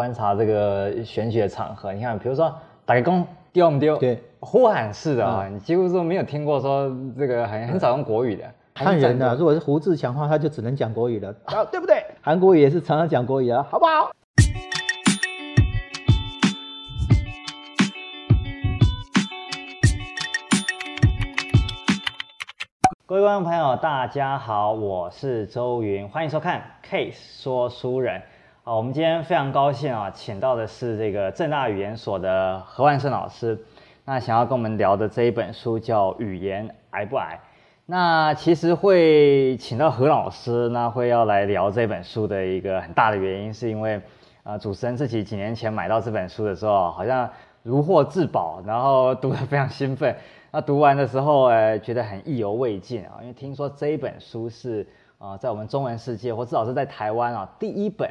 观察这个选举的场合，你看，比如说打个工丢不丢？对，呼喊式的啊，嗯、你几乎说没有听过说这个很很少用国语的。汉人呢，如果是胡志强的话，他就只能讲国语了，啊，对不对？韩国语也是常常讲国语啊，好不好？各位观众朋友，大家好，我是周云，欢迎收看《Case 说书人》啊。我们今天非常高兴啊，请到的是这个正大语言所的何万胜老师。那想要跟我们聊的这一本书叫《语言癌不癌》。那其实会请到何老师，那会要来聊这本书的一个很大的原因，是因为啊，主持人自己几年前买到这本书的时候，好像如获至宝，然后读得非常兴奋。那读完的时候，呃，觉得很意犹未尽啊，因为听说这一本书是啊，在我们中文世界，或至少是在台湾啊，第一本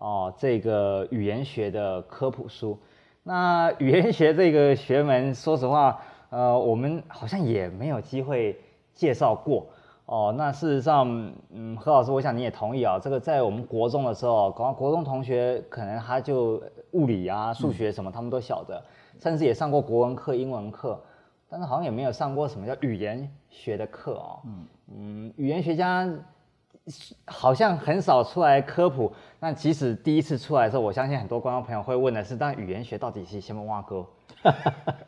哦，这个语言学的科普书。那语言学这个学门，说实话，呃，我们好像也没有机会介绍过哦。那事实上，嗯，何老师，我想你也同意啊，这个在我们国中的时候，国国中同学可能他就物理啊、数学什么，他们都晓得，甚至也上过国文课、英文课。但是好像也没有上过什么叫语言学的课哦。嗯嗯，语言学家好像很少出来科普。那即使第一次出来的时候，我相信很多观众朋友会问的是：但语言学到底是什么挖沟？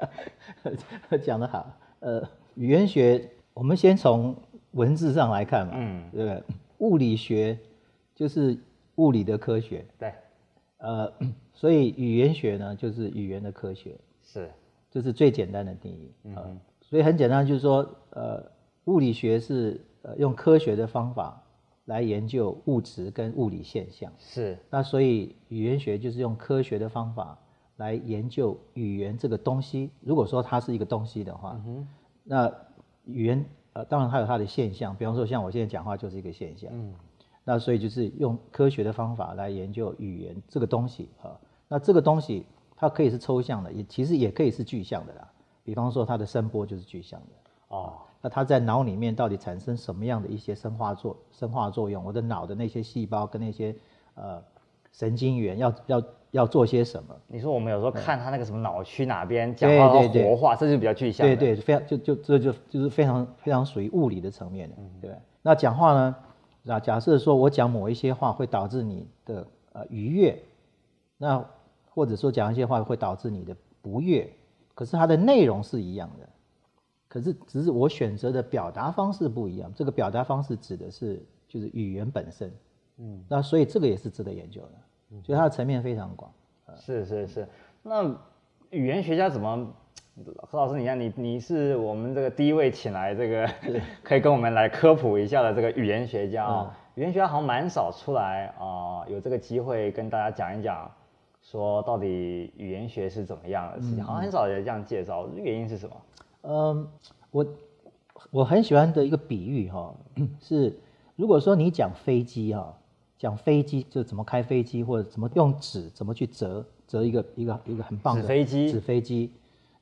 讲得好。呃，语言学，我们先从文字上来看嘛。嗯，对不对？物理学就是物理的科学。对。呃，所以语言学呢，就是语言的科学。是。这是最简单的定义啊，嗯、所以很简单，就是说，呃，物理学是呃用科学的方法来研究物质跟物理现象，是。那所以语言学就是用科学的方法来研究语言这个东西。如果说它是一个东西的话，嗯、那语言呃当然它有它的现象，比方说像我现在讲话就是一个现象，嗯。那所以就是用科学的方法来研究语言这个东西啊，那这个东西。它可以是抽象的，也其实也可以是具象的啦。比方说，它的声波就是具象的哦。那它在脑里面到底产生什么样的一些生化作生化作用？我的脑的那些细胞跟那些呃神经元要要要做些什么？你说我们有时候看它那个什么脑区哪边讲话要活化，这就比较具象。对对，非常就就这就就是非常非常属于物理的层面的，嗯、对。那讲话呢？那假设说我讲某一些话会导致你的呃愉悦，那。或者说讲一些话会导致你的不悦，可是它的内容是一样的，可是只是我选择的表达方式不一样。这个表达方式指的是就是语言本身，嗯，那所以这个也是值得研究的，所以它的层面非常广。是是是，那语言学家怎么？何老师，你看你你是我们这个第一位请来这个可以跟我们来科普一下的这个语言学家啊，语言学家好像蛮少出来啊，有这个机会跟大家讲一讲。说到底，语言学是怎么样的事情？嗯、好像很少人这样介绍，原因是什么？嗯，我我很喜欢的一个比喻哈，是如果说你讲飞机哈，讲飞机就怎么开飞机，或者怎么用纸怎么去折折一个一个一个很棒的纸飞机，纸飞机。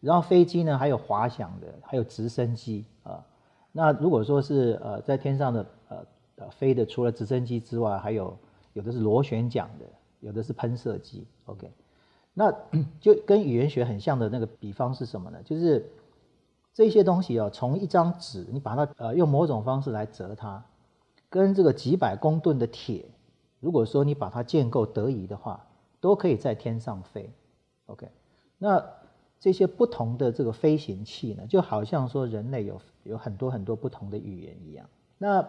然后飞机呢，还有滑翔的，还有直升机啊。那如果说是呃在天上的呃呃飞的，除了直升机之外，还有有的是螺旋桨的。有的是喷射机，OK，那 就跟语言学很像的那个比方是什么呢？就是这些东西哦，从一张纸，你把它呃用某种方式来折它，跟这个几百公吨的铁，如果说你把它建构得宜的话，都可以在天上飞，OK。那这些不同的这个飞行器呢，就好像说人类有有很多很多不同的语言一样，那。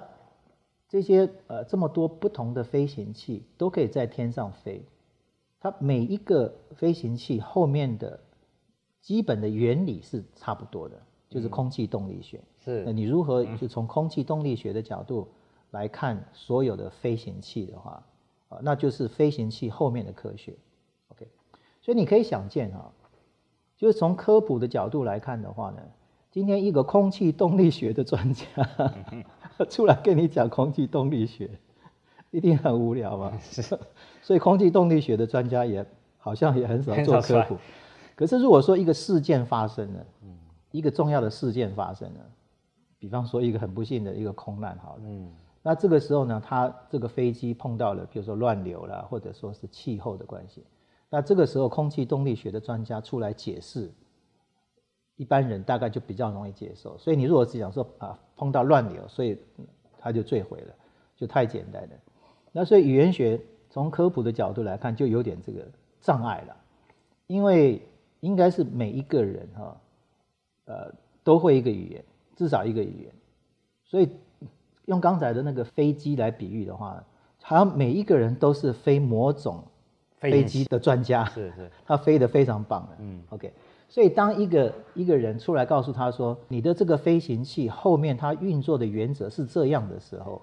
这些呃这么多不同的飞行器都可以在天上飞，它每一个飞行器后面的基本的原理是差不多的，就是空气动力学。嗯、是，那你如何就从空气动力学的角度来看所有的飞行器的话，啊，那就是飞行器后面的科学。OK，所以你可以想见啊，就是从科普的角度来看的话呢，今天一个空气动力学的专家。嗯 出来跟你讲空气动力学，一定很无聊吧？是，所以空气动力学的专家也好像也很少做科普。可是如果说一个事件发生了，嗯，一个重要的事件发生了，比方说一个很不幸的一个空难，好了，嗯，那这个时候呢，它这个飞机碰到了，比如说乱流了，或者说是气候的关系，那这个时候空气动力学的专家出来解释，一般人大概就比较容易接受。所以你如果是想说啊，碰到乱流，所以它就坠毁了，就太简单了。那所以语言学从科普的角度来看，就有点这个障碍了，因为应该是每一个人哈，呃，都会一个语言，至少一个语言。所以用刚才的那个飞机来比喻的话，好像每一个人都是飞某种飞机的专家，是是，他飞得非常棒的。嗯，OK。所以当一个一个人出来告诉他说，你的这个飞行器后面它运作的原则是这样的时候，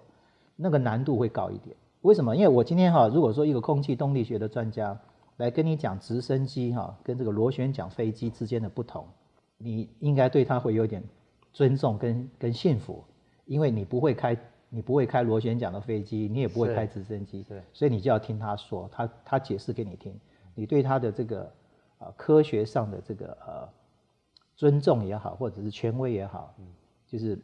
那个难度会高一点。为什么？因为我今天哈，如果说一个空气动力学的专家来跟你讲直升机哈跟这个螺旋桨飞机之间的不同，你应该对他会有点尊重跟跟信服，因为你不会开你不会开螺旋桨的飞机，你也不会开直升机，对，所以你就要听他说，他他解释给你听，你对他的这个。啊，科学上的这个呃尊重也好，或者是权威也好，嗯，就是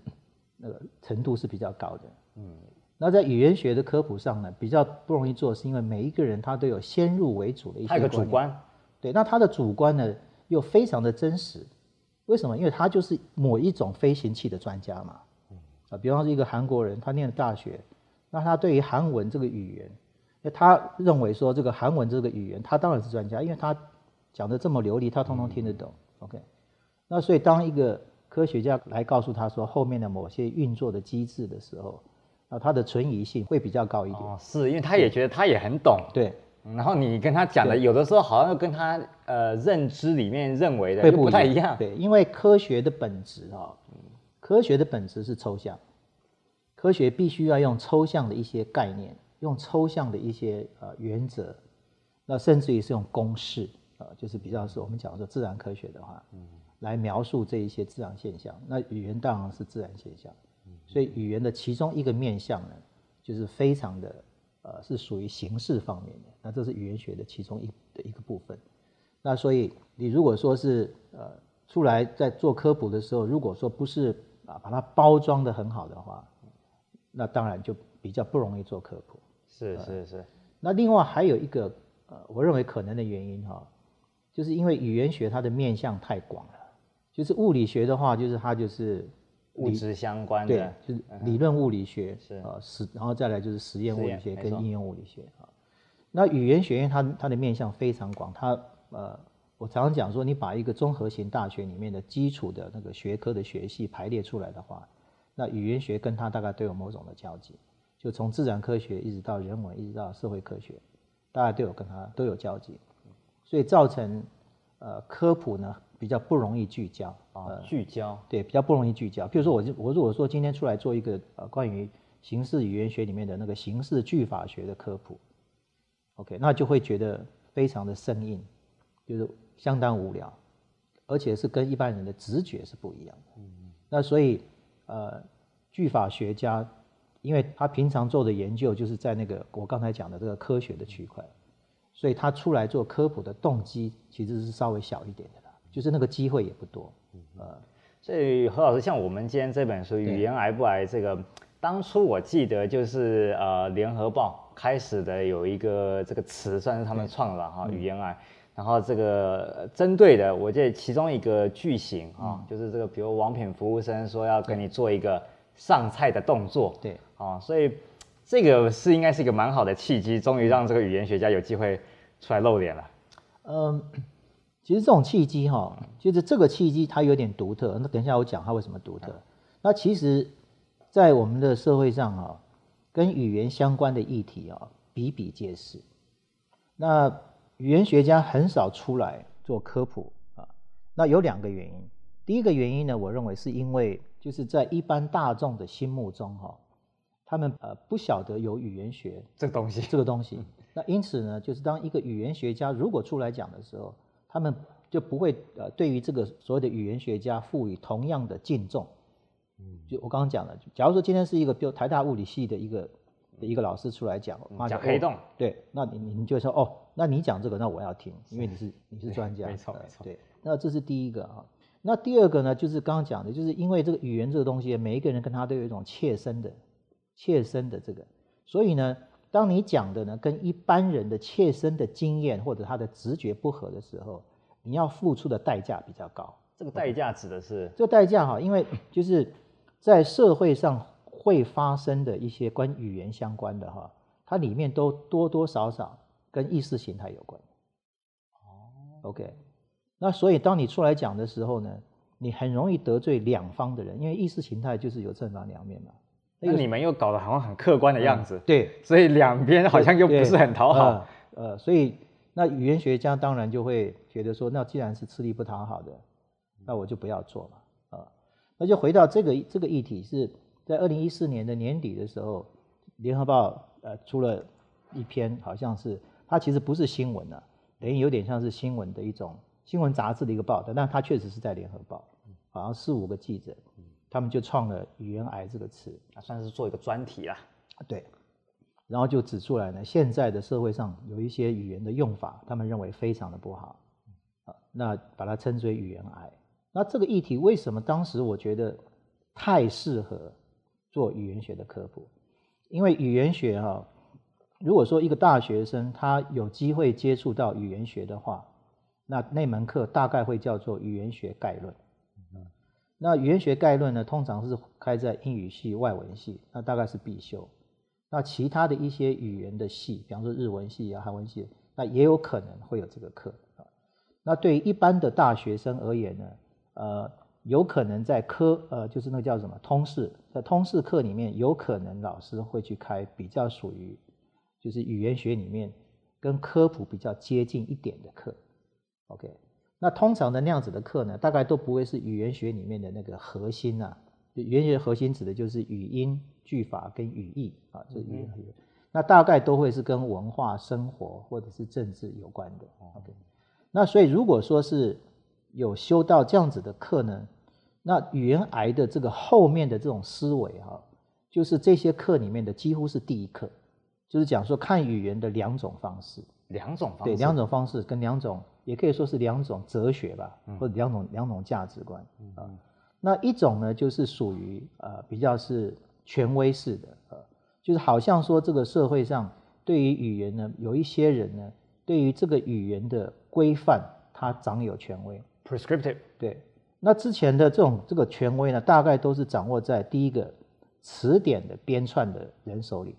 那个程度是比较高的，嗯。那在语言学的科普上呢，比较不容易做，是因为每一个人他都有先入为主的一些，个主观，对，那他的主观呢又非常的真实，为什么？因为他就是某一种飞行器的专家嘛，啊，比方说一个韩国人，他念了大学，那他对于韩文这个语言，那他认为说这个韩文这个语言，他当然是专家，因为他。讲的这么流利，他通通听得懂。嗯、OK，那所以当一个科学家来告诉他说后面的某些运作的机制的时候，那他的存疑性会比较高一点。哦，是因为他也觉得他也很懂。对。然后你跟他讲的，有的时候好像跟他呃认知里面认为的会不太一样。对，因为科学的本质啊，科学的本质是抽象，科学必须要用抽象的一些概念，用抽象的一些呃原则，那甚至于是用公式。呃，就是比较是我们讲说自然科学的话，嗯，来描述这一些自然现象。那语言当然是自然现象，嗯，所以语言的其中一个面向呢，就是非常的呃，是属于形式方面的。那这是语言学的其中一的一个部分。那所以你如果说是呃出来在做科普的时候，如果说不是啊把它包装得很好的话，那当然就比较不容易做科普。是是是。那另外还有一个呃，我认为可能的原因哈。就是因为语言学它的面向太广了，就是物理学的话，就是它就是物质相关的，对，就是理论物理学是。啊，实然后再来就是实验物理学跟应用物理学啊。那语言学院它它的面向非常广，它呃，我常常讲说，你把一个综合型大学里面的基础的那个学科的学系排列出来的话，那语言学跟它大概都有某种的交集，就从自然科学一直到人文，一直到社会科学，大概都有跟它都有交集。所以造成，呃，科普呢比较不容易聚焦啊，呃、聚焦对，比较不容易聚焦。比如说我我如果说今天出来做一个呃关于形式语言学里面的那个形式句法学的科普，OK，那就会觉得非常的生硬，就是相当无聊，而且是跟一般人的直觉是不一样的。那所以呃，句法学家，因为他平常做的研究就是在那个我刚才讲的这个科学的区块。所以他出来做科普的动机其实是稍微小一点的啦，就是那个机会也不多。嗯，所以何老师，像我们今天这本书《语言癌不癌》这个，当初我记得就是呃《联合报》开始的有一个这个词，算是他们创的哈，语言癌。然后这个针对的，我记得其中一个句型啊，就是这个比如王品服务生说要跟你做一个上菜的动作，对，啊，所以。这个是应该是一个蛮好的契机，终于让这个语言学家有机会出来露脸了。嗯，其实这种契机哈，就是这个契机它有点独特。那等一下我讲它为什么独特。那其实，在我们的社会上啊，跟语言相关的议题啊比比皆是。那语言学家很少出来做科普啊。那有两个原因。第一个原因呢，我认为是因为就是在一般大众的心目中哈。他们呃不晓得有语言学这个东西，这个东西。那因此呢，就是当一个语言学家如果出来讲的时候，他们就不会呃对于这个所谓的语言学家赋予同样的敬重。嗯，就我刚刚讲了，假如说今天是一个比如台大物理系的一个的一个老师出来讲，讲黑洞，对，那你你就说哦，那你讲这个，那我要听，因为你是你是专家，没错没错，对。那这是第一个啊。那第二个呢，就是刚刚讲的，就是因为这个语言这个东西，每一个人跟他都有一种切身的。切身的这个，所以呢，当你讲的呢跟一般人的切身的经验或者他的直觉不合的时候，你要付出的代价比较高。这个代价指的是？这个代价哈，因为就是在社会上会发生的一些关语言相关的哈，它里面都多多少少跟意识形态有关。哦，OK，那所以当你出来讲的时候呢，你很容易得罪两方的人，因为意识形态就是有正反两面嘛。那你们又搞得好像很客观的样子，嗯、对，所以两边好像又不是很讨好。呃，呃，所以那语言学家当然就会觉得说，那既然是吃力不讨好的，那我就不要做嘛。啊、呃，那就回到这个这个议题，是在二零一四年的年底的时候，联合报呃出了一篇，好像是它其实不是新闻啊，等于有点像是新闻的一种新闻杂志的一个报道，但它确实是在联合报，好像四五个记者。他们就创了“语言癌”这个词，啊，算是做一个专题啦。对，然后就指出来呢，现在的社会上有一些语言的用法，他们认为非常的不好，啊，那把它称之为“语言癌”。那这个议题为什么当时我觉得太适合做语言学的科普？因为语言学哈，如果说一个大学生他有机会接触到语言学的话，那那门课大概会叫做“语言学概论”。那语言学概论呢，通常是开在英语系、外文系，那大概是必修。那其他的一些语言的系，比方说日文系啊、韩文系，那也有可能会有这个课啊。那对于一般的大学生而言呢，呃，有可能在科呃，就是那个叫什么通识，在通识课里面，有可能老师会去开比较属于就是语言学里面跟科普比较接近一点的课，OK。那通常的那样子的课呢，大概都不会是语言学里面的那个核心呐、啊。语言学核心指的就是语音、句法跟语义啊，这、就是语言学。嗯、那大概都会是跟文化、生活或者是政治有关的。OK。那所以如果说是有修到这样子的课呢，那语言癌的这个后面的这种思维哈，就是这些课里面的几乎是第一课，就是讲说看语言的两种方式。两种方式。对，两种方式跟两种。也可以说是两种哲学吧，或者两种两种价值观啊。那一种呢，就是属于呃比较是权威式的，呃，就是好像说这个社会上对于语言呢，有一些人呢，对于这个语言的规范，他掌有权威。Prescriptive。对。那之前的这种这个权威呢，大概都是掌握在第一个词典的编撰的人手里。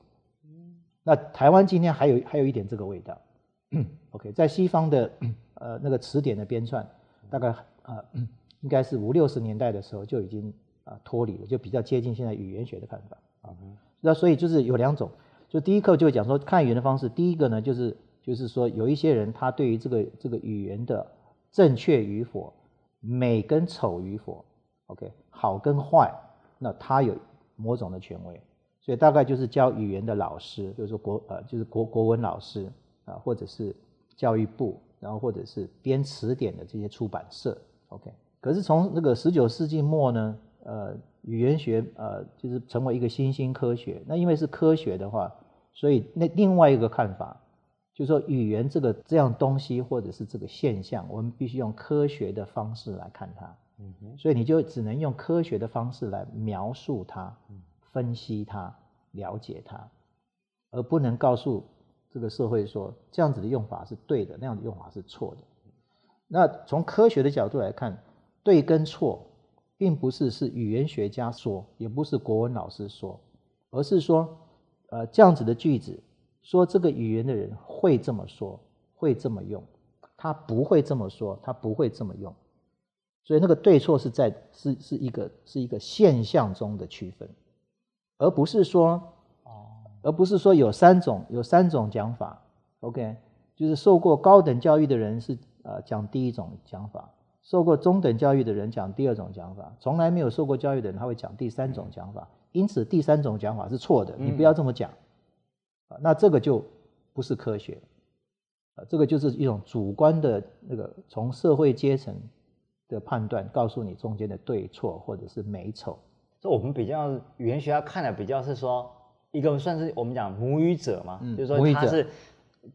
那台湾今天还有还有一点这个味道。OK，在西方的。呃，那个词典的编纂，大概呃，应该是五六十年代的时候就已经啊脱离了，就比较接近现在语言学的看法啊。那所以就是有两种，就第一课就会讲说看语言的方式，第一个呢就是就是说有一些人他对于这个这个语言的正确与否、美跟丑与否，OK，好跟坏，那他有某种的权威，所以大概就是教语言的老师，就是说国呃就是国国文老师啊，或者是教育部。然后或者是编词典的这些出版社，OK。可是从那个十九世纪末呢，呃，语言学呃就是成为一个新兴科学。那因为是科学的话，所以那另外一个看法就是说，语言这个这样东西或者是这个现象，我们必须用科学的方式来看它。嗯哼。所以你就只能用科学的方式来描述它、分析它、了解它，而不能告诉。这个社会说这样子的用法是对的，那样的用法是错的。那从科学的角度来看，对跟错，并不是是语言学家说，也不是国文老师说，而是说，呃，这样子的句子，说这个语言的人会这么说，会这么用，他不会这么说，他不会这么用。所以那个对错是在是是一个是一个现象中的区分，而不是说。而不是说有三种有三种讲法，OK，就是受过高等教育的人是呃讲第一种讲法，受过中等教育的人讲第二种讲法，从来没有受过教育的人他会讲第三种讲法，因此第三种讲法是错的，你不要这么讲，啊，那这个就不是科学，啊，这个就是一种主观的那个从社会阶层的判断，告诉你中间的对错或者是美丑。这我们比较语言学家看的比较是说。一个算是我们讲母语者嘛，嗯、就是说他是，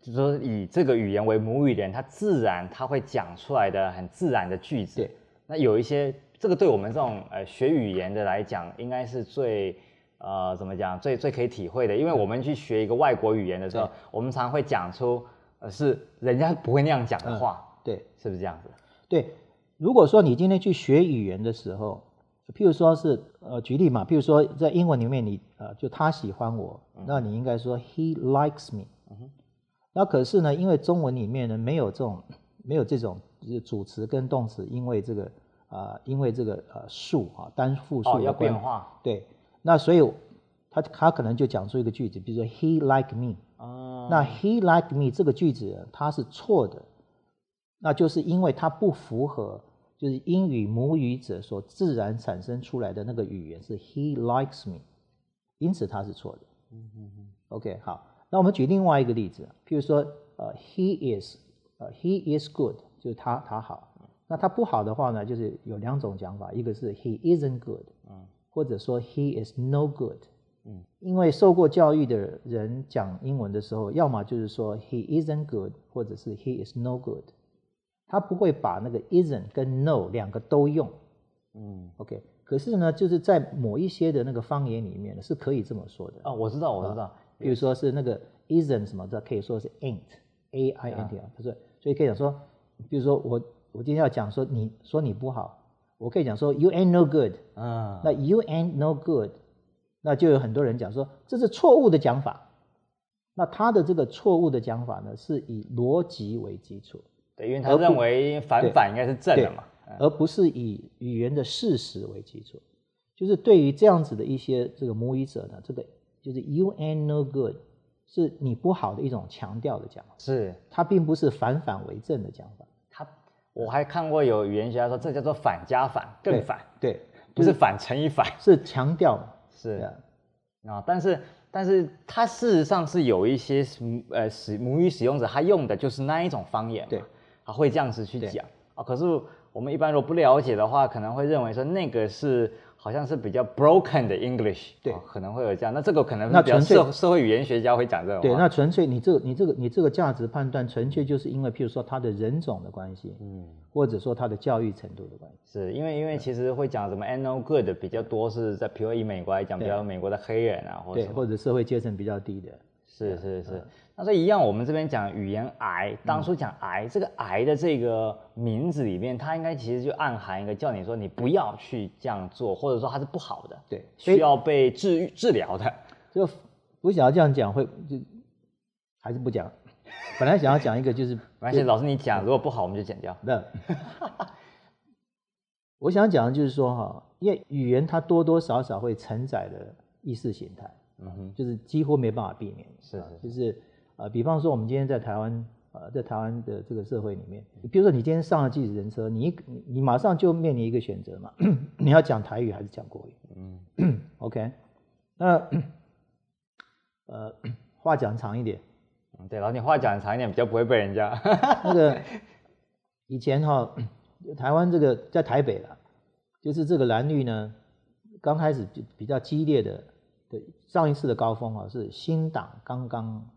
就是说以这个语言为母语的人，他自然他会讲出来的很自然的句子。对，那有一些这个对我们这种呃学语言的来讲，应该是最呃怎么讲最最可以体会的，因为我们去学一个外国语言的时候，我们常常会讲出呃是人家不会那样讲的话，嗯、对，是不是这样子？对，如果说你今天去学语言的时候，譬如说是呃举例嘛，譬如说在英文里面你呃就他喜欢我，嗯、那你应该说 he likes me。那可是呢，因为中文里面呢没有这种没有这种就是主词跟动词，因为这个啊、呃，因为这个呃数啊单复数、哦、要变化。对，那所以他他可能就讲出一个句子，比如说 he like me。哦。那 he like me 这个句子它是错的，那就是因为它不符合就是英语母语者所自然产生出来的那个语言是 he likes me，因此它是错的。嗯嗯嗯。OK，好。那我们举另外一个例子，譬如说，呃，he is，呃，he is good，就是他他好。那他不好的话呢，就是有两种讲法，一个是 he isn't good，嗯，或者说 he is no good，嗯，因为受过教育的人讲英文的时候，要么就是说 he isn't good，或者是 he is no good，他不会把那个 isn't 跟 no 两个都用，嗯，OK，可是呢，就是在某一些的那个方言里面呢，是可以这么说的。啊、哦，我知道，我知道。比如说是那个 isn't 什么的，可以说是 ain't，a i n t 啊，不是，所以可以讲说，比如说我我今天要讲说你说你不好，我可以讲说 you ain't no good，啊，那 you ain't no good，那就有很多人讲说这是错误的讲法，那他的这个错误的讲法呢，是以逻辑为基础，对，因为他认为反反应该是正的嘛，而不是以语言的事实为基础，就是对于这样子的一些这个母语者呢，这个。就是 you ain't no good，是你不好的一种强调的讲法，是。它并不是反反为正的讲法。他我还看过有语言学家说，这叫做反加反，更反，对，对不是反乘以反，是强调嘛，是啊，啊，但是但是它事实上是有一些呃使母语使用者他用的就是那一种方言，对，他会这样子去讲啊。可是我们一般如果不了解的话，可能会认为说那个是。好像是比较 broken 的 English，对、哦，可能会有这样。那这个可能那纯粹社社会语言学家会讲这种。对，那纯粹你这个你这个你这个价值判断，纯粹就是因为，譬如说他的人种的关系，嗯，或者说他的教育程度的关系。是因为因为其实会讲什么 no good 比较多是在，比如以美国来讲，比较美国的黑人啊，或者，或者社会阶层比较低的。是是是。那所以一样，我们这边讲语言癌，当初讲癌，这个癌的这个名字里面，它应该其实就暗含一个叫你说你不要去这样做，或者说它是不好的，对，需要被治愈治疗的。就不想要这样讲，会就还是不讲。本来想要讲一个就是，而且，老师你讲，如果不好我们就剪掉。那 我想讲的就是说哈，因为语言它多多少少会承载的意识形态，嗯哼，就是几乎没办法避免，是，是，是就是。啊，比方说我们今天在台湾，呃，在台湾的这个社会里面，比如说你今天上了计程人车，你你你马上就面临一个选择嘛，你要讲台语还是讲国语？嗯，OK，那呃，话讲长一点，嗯，对，然后你话讲长一点，比较不会被人家 那个 以前哈、哦，台湾这个在台北了，就是这个蓝绿呢，刚开始比比较激烈的，对，上一次的高峰啊，是新党刚刚。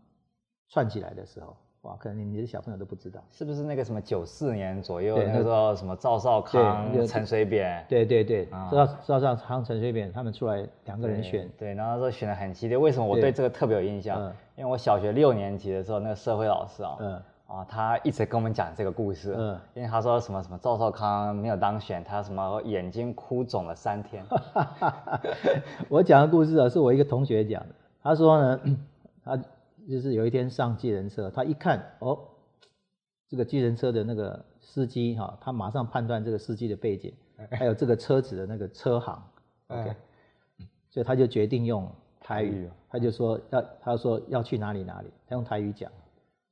串起来的时候，哇，可能你的小朋友都不知道，是不是那个什么九四年左右，那个时候什么赵少康、陈水扁，对对对，赵赵少康、陈水扁他们出来两个人选，对，对，然后说选的很激烈。为什么我对这个特别有印象？因为我小学六年级的时候，那个社会老师啊，嗯，啊，他一直跟我们讲这个故事，嗯，因为他说什么什么赵少康没有当选，他什么眼睛哭肿了三天。我讲的故事啊，是我一个同学讲的，他说呢，他。就是有一天上计程车，他一看哦，这个计程车的那个司机哈，他马上判断这个司机的背景，还有这个车子的那个车行，OK，所以他就决定用台语，他就说要他说要去哪里哪里，他用台语讲，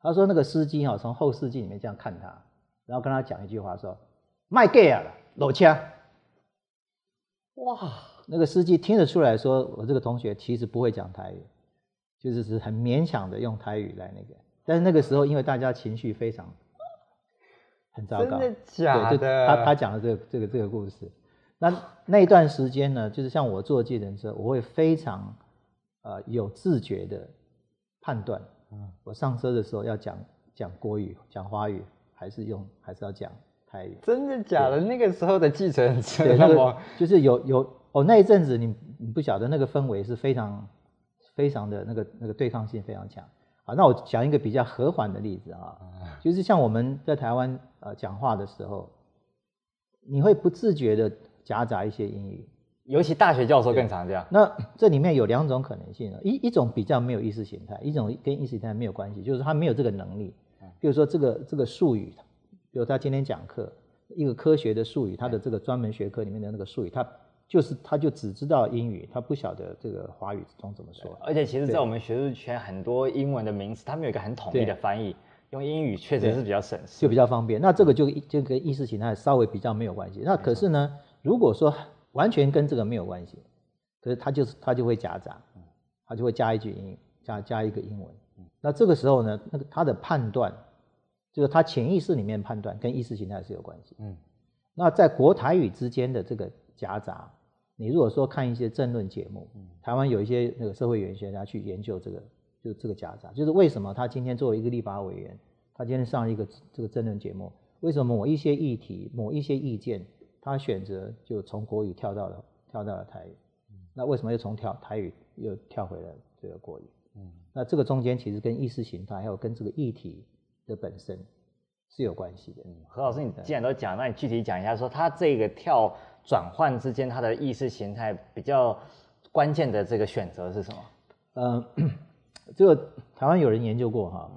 他说那个司机哈从后视镜里面这样看他，然后跟他讲一句话说卖 gay 啊，老枪，哇，那个司机听得出来说我这个同学其实不会讲台语。就是是很勉强的用台语来那个，但是那个时候因为大家情绪非常很糟糕，真的假的？对，他他讲了这个这个这个故事，那那一段时间呢，就是像我坐计程车，我会非常呃有自觉的判断，嗯，我上车的时候要讲讲国语、讲华语，还是用还是要讲台语。真的假的？那个时候的计程车，对，那个就是有有哦，那一阵子你你不晓得那个氛围是非常非常的那个那个对抗性非常强。好，那我讲一个比较和缓的例子啊，就是像我们在台湾呃讲话的时候，你会不自觉的夹杂一些英语，尤其大学教授更常这样。那这里面有两种可能性，一一种比较没有意识形态，一种跟意识形态没有关系，就是他没有这个能力。比如说这个这个术语，比如他今天讲课一个科学的术语，他的这个专门学科里面的那个术语，他就是他就只知道英语，他不晓得这个华语中怎么说。而且其实，在我们学术圈，很多英文的名词，他们有一个很统一的翻译，用英语确实是比较省事，就比较方便。那这个就就跟意识形态稍微比较没有关系。那可是呢，如果说完全跟这个没有关系，可是他就是他就会夹杂，他就会加一句英语，加加一个英文。那这个时候呢，那个他的判断，就是他潜意识里面判断跟意识形态是有关系。嗯，那在国台语之间的这个夹杂，你如果说看一些政论节目，台湾有一些那个社会语言学家去研究这个，就这个夹杂，就是为什么他今天作为一个立法委员，他今天上一个这个政论节目，为什么某一些议题、某一些意见，他选择就从国语跳到了跳到了台语，那为什么又从跳台语又跳回了这个国语？嗯，那这个中间其实跟意识形态还有跟这个议题的本身是有关系的。嗯，何老师，你既然都讲，那你具体讲一下，说他这个跳转换之间，他的意识形态比较关键的这个选择是什么？嗯、这个台湾有人研究过哈，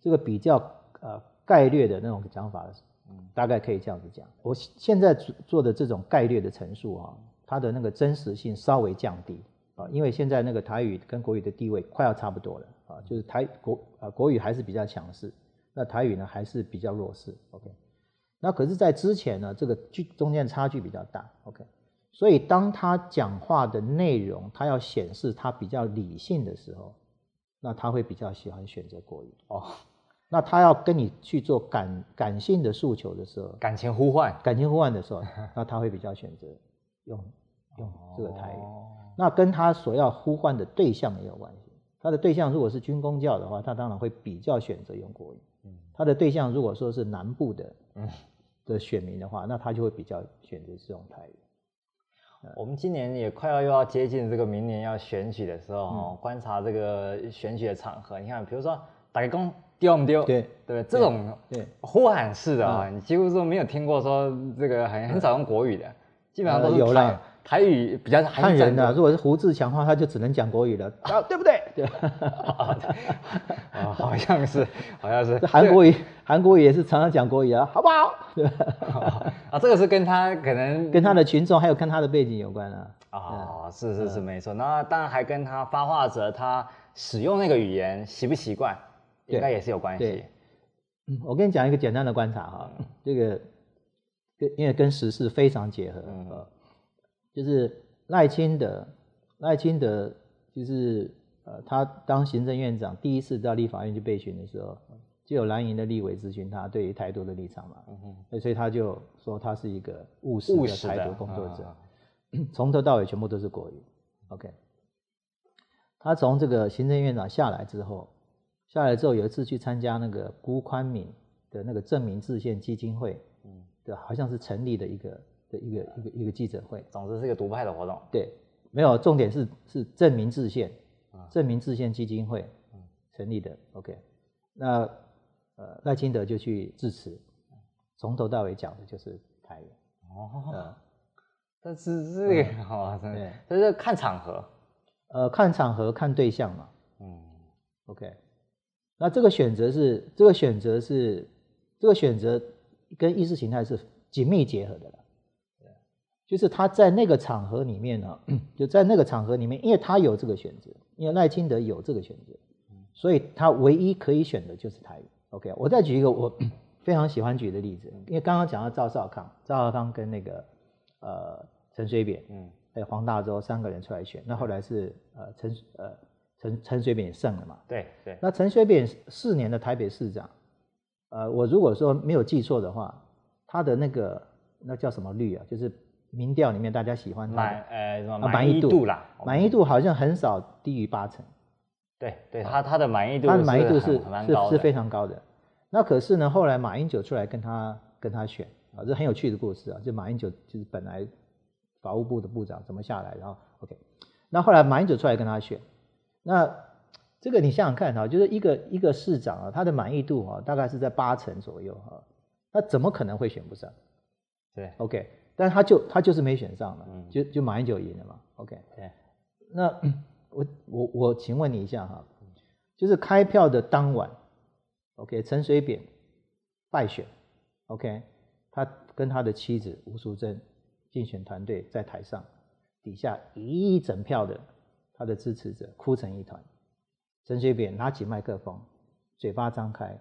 这个比较呃概略的那种讲法，大概可以这样子讲。我现在做的这种概略的陈述啊，它的那个真实性稍微降低。啊，因为现在那个台语跟国语的地位快要差不多了啊，就是台国啊国语还是比较强势，那台语呢还是比较弱势。OK，那可是，在之前呢，这个距中间差距比较大。OK，所以当他讲话的内容，他要显示他比较理性的时候，那他会比较喜欢选择国语。哦，那他要跟你去做感感性的诉求的时候，感情呼唤，感情呼唤的时候，那他会比较选择用用这个台语。那跟他所要呼唤的对象也有关系。他的对象如果是军公教的话，他当然会比较选择用国语。嗯，他的对象如果说是南部的，嗯，的选民的话，那他就会比较选择是用台语。我们今年也快要又要接近这个明年要选举的时候，哦，观察这个选举的场合，你看，比如说打个工丢不丢？对对，这种对呼喊式的啊，你几乎说没有听过说这个很很少用国语的，基本上都是有了。台语比较看人的，如果是胡志强的话，他就只能讲国语了，啊，对不对？对，啊，好像是，好像是。韩国语，韩国语也是常常讲国语啊，好不好？对 啊，这个是跟他可能跟他的群众还有跟他的背景有关啊。啊，是是是，没错。那当然还跟他发话者他使用那个语言习不习惯，应该也是有关系。嗯，我跟你讲一个简单的观察哈，这个跟因为跟时事非常结合。嗯。就是赖清德，赖清德就是呃，他当行政院长第一次到立法院去备询的时候，就有蓝营的立委咨询他对于台独的立场嘛，嗯哼，所以他就说他是一个务实的台独工作者，从头到尾全部都是国语。OK，他从这个行政院长下来之后，下来之后有一次去参加那个辜宽敏的那个正名制宪基金会，嗯，的好像是成立的一个。的一个一个一个记者会，总之是一个独派的活动。对，没有重点是是证明制宪，证明制宪基金会成立的。OK，那呃赖清德就去致辞，从头到尾讲的就是台语。哦，但是这个好，对，但是看场合，呃，看场合看对象嘛。嗯，OK，那这个选择是这个选择是这个选择跟意识形态是紧密结合的了。就是他在那个场合里面呢，就在那个场合里面，因为他有这个选择，因为赖清德有这个选择，所以他唯一可以选的就是台语。OK，我再举一个我 非常喜欢举的例子，因为刚刚讲到赵少康，赵少康跟那个呃陈水扁，嗯，还有黄大洲三个人出来选，那后来是呃陈呃陈陈水扁胜了嘛？对对。那陈水扁四年的台北市长，呃，我如果说没有记错的话，他的那个那叫什么率啊？就是。民调里面大家喜欢满呃什么满意度啦，满意度好像很少低于八成。对对，他他的满意度，他的满意度是是是非常高的。那可是呢，后来马英九出来跟他跟他选，啊，这很有趣的故事啊。就马英九就是本来法务部的部长怎么下来，然后 OK，那后来马英九出来跟他选，那这个你想想看哈，就是一个一个市长啊，他的满意度啊大概是在八成左右哈，他怎么可能会选不上？对，OK，但是他就他就是没选上了，嗯、就就马英九赢了嘛，OK，对，那我我我请问你一下哈，就是开票的当晚，OK，陈水扁败选，OK，他跟他的妻子吴淑珍竞选团队在台上，底下一整票的他的支持者哭成一团，陈水扁拿起麦克风，嘴巴张开，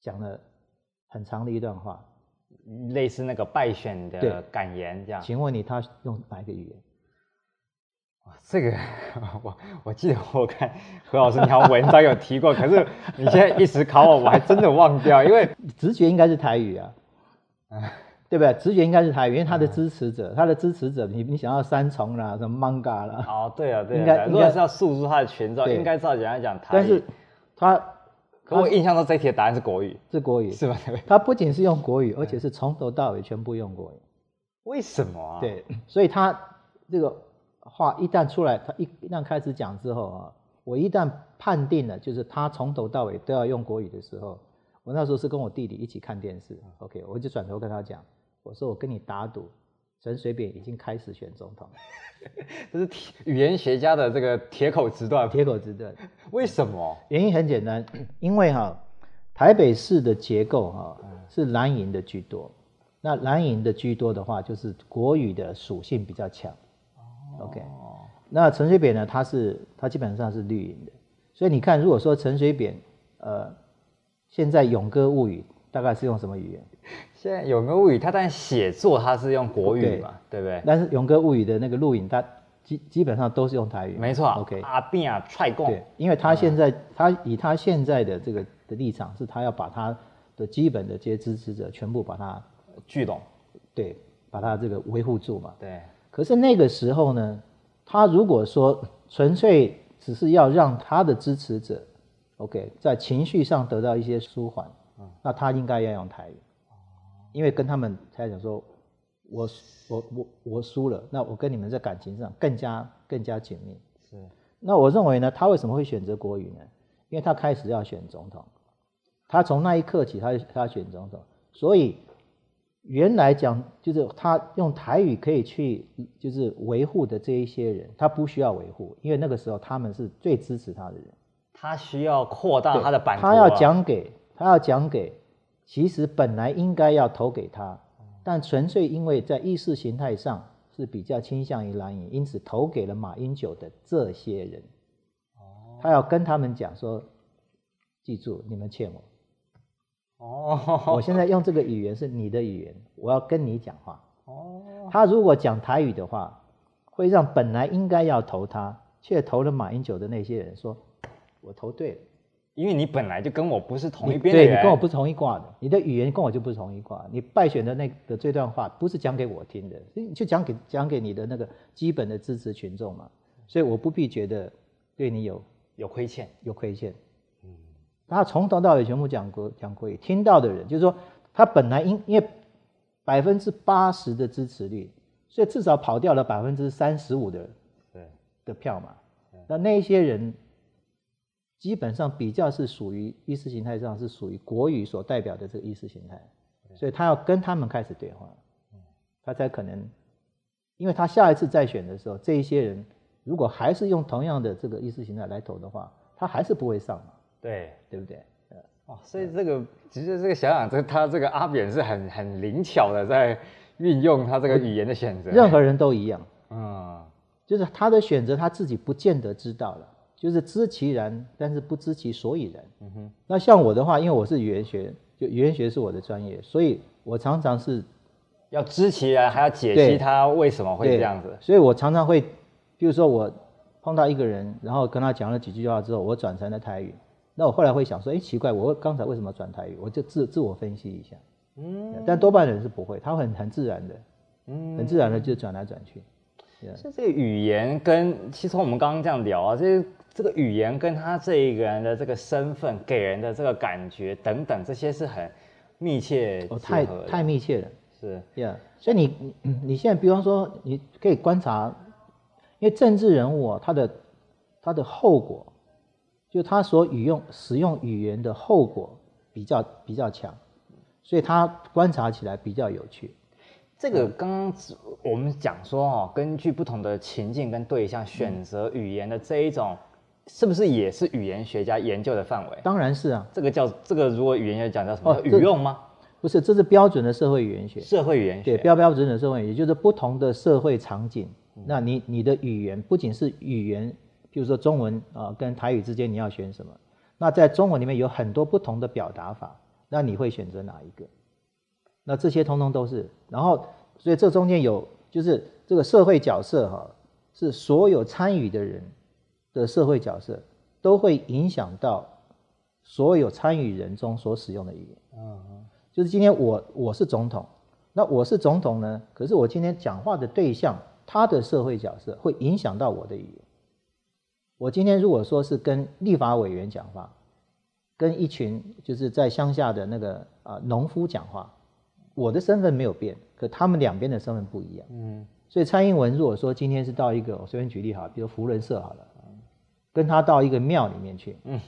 讲了很长的一段话。类似那个败选的感言这样，请问你他用哪一个语言？这个 我我记得我看何老师你好像文章有提过，可是你现在一时考我，我还真的忘掉，因为直觉应该是台语啊，对不对？直觉应该是台语，因为他的支持者，他的支持者，你你想要三重啦，什么 manga 啦，哦，对啊，对啊，应该应该是要诉诸他的权状，应该照简单讲台语，但是他。我印象中这题的答案是国语，是国语，是吧？他不仅是用国语，而且是从头到尾全部用国语。为什么啊？对，所以他这个话一旦出来，他一一旦开始讲之后啊，我一旦判定了就是他从头到尾都要用国语的时候，我那时候是跟我弟弟一起看电视，OK，我就转头跟他讲，我说我跟你打赌。陈水扁已经开始选总统，这是语言学家的这个铁口直断。铁口直断，为什么？原因很简单，因为哈，台北市的结构哈是蓝营的居多，那蓝营的居多的话，就是国语的属性比较强。OK，那陈水扁呢，他是他基本上是绿营的，所以你看，如果说陈水扁呃，现在《勇歌物语》大概是用什么语言？现在《勇哥物语》，它但写作他是用国语嘛，对，对不对？但是《勇哥物语》的那个录影，他基基本上都是用台语。没错，OK。阿扁啊，踹共。对，因为他现在、嗯、他以他现在的这个的立场，是他要把他的基本的这些支持者全部把他聚拢，对，把他这个维护住嘛。对。可是那个时候呢，他如果说纯粹只是要让他的支持者，OK，在情绪上得到一些舒缓，嗯，那他应该要用台语。因为跟他们才讲说，我我我我输了，那我跟你们在感情上更加更加紧密。是，那我认为呢，他为什么会选择国语呢？因为他开始要选总统，他从那一刻起，他他要选总统，所以原来讲就是他用台语可以去就是维护的这一些人，他不需要维护，因为那个时候他们是最支持他的人。他需要扩大他的版图，他要讲给他要讲给。其实本来应该要投给他，但纯粹因为在意识形态上是比较倾向于蓝营，因此投给了马英九的这些人。他要跟他们讲说：“记住，你们欠我。”哦，我现在用这个语言是你的语言，我要跟你讲话。哦，他如果讲台语的话，会让本来应该要投他却投了马英九的那些人说：“我投对了。”因为你本来就跟我不是同一边的，对，你跟我不是同一挂的，你的语言跟我就不是同一挂。你败选的那个这段话不是讲给我听的，就讲给讲给你的那个基本的支持群众嘛。所以我不必觉得对你有有亏欠，有亏欠。嗯，他从头到尾全部讲过讲过，听到的人就是说，他本来因因为百分之八十的支持率，所以至少跑掉了百分之三十五的对的票嘛。那那一些人。基本上比较是属于意识形态上是属于国语所代表的这个意识形态，所以他要跟他们开始对话，他才可能，因为他下一次再选的时候，这一些人如果还是用同样的这个意识形态来投的话，他还是不会上嘛，对。对不对？哦，所以这个其实这个想想，这他这个阿扁是很很灵巧的在运用他这个语言的选择，任何人都一样，嗯，就是他的选择他自己不见得知道了。就是知其然，但是不知其所以然。嗯哼。那像我的话，因为我是语言学，就语言学是我的专业，所以我常常是要知其然，还要解析他为什么会这样子。所以我常常会，比如说我碰到一个人，然后跟他讲了几句话之后，我转成了台语。那我后来会想说，哎，奇怪，我刚才为什么转台语？我就自自我分析一下。嗯。但多半人是不会，他会很很自然的，嗯，很自然的就转来转去。像这个语言跟，其实我们刚刚这样聊啊，这。这个语言跟他这一个人的这个身份给人的这个感觉等等，这些是很密切哦，太太密切了，是，Yeah，所以你你现在比方说，你可以观察，因为政治人物啊，他的他的后果，就他所语用使用语言的后果比较比较强，所以他观察起来比较有趣。这个刚刚我们讲说哦，根据不同的情境跟对象选择语言的这一种，是不是也是语言学家研究的范围？当然是啊，这个叫这个如果语言学讲叫什么？哦、语用吗？不是，这是标准的社会语言学。社会语言学，对，标标准的社会，也就是不同的社会场景，嗯、那你你的语言不仅是语言，譬如说中文啊、呃、跟台语之间你要选什么？那在中文里面有很多不同的表达法，那你会选择哪一个？那这些通通都是，然后所以这中间有就是这个社会角色哈，是所有参与的人的社会角色都会影响到所有参与人中所使用的语言。嗯，就是今天我我是总统，那我是总统呢，可是我今天讲话的对象他的社会角色会影响到我的语言。我今天如果说是跟立法委员讲话，跟一群就是在乡下的那个啊农夫讲话。我的身份没有变，可他们两边的身份不一样。嗯，所以蔡英文如果说今天是到一个，我随便举例哈，比如福仁社好了，跟他到一个庙里面去，嗯，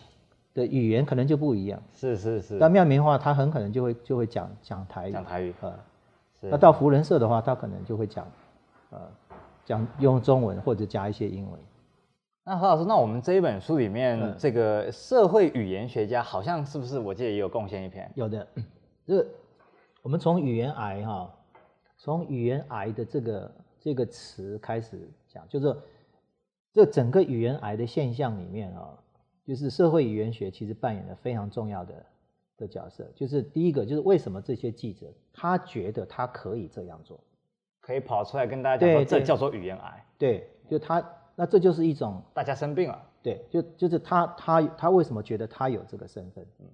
的语言可能就不一样。是是是。到庙里面的话，他很可能就会就会讲讲台语。讲台语。呃，那到福仁社的话，他可能就会讲，呃，讲用中文或者加一些英文。那何老师，那我们这一本书里面这个社会语言学家好像是不是我记得也有贡献一篇？有的，这个。我们从语言癌哈，从语言癌的这个这个词开始讲，就是这整个语言癌的现象里面啊，就是社会语言学其实扮演了非常重要的的角色。就是第一个，就是为什么这些记者他觉得他可以这样做，可以跑出来跟大家讲说这叫做语言癌？对，就他那这就是一种大家生病了。对，就就是他他他为什么觉得他有这个身份？嗯，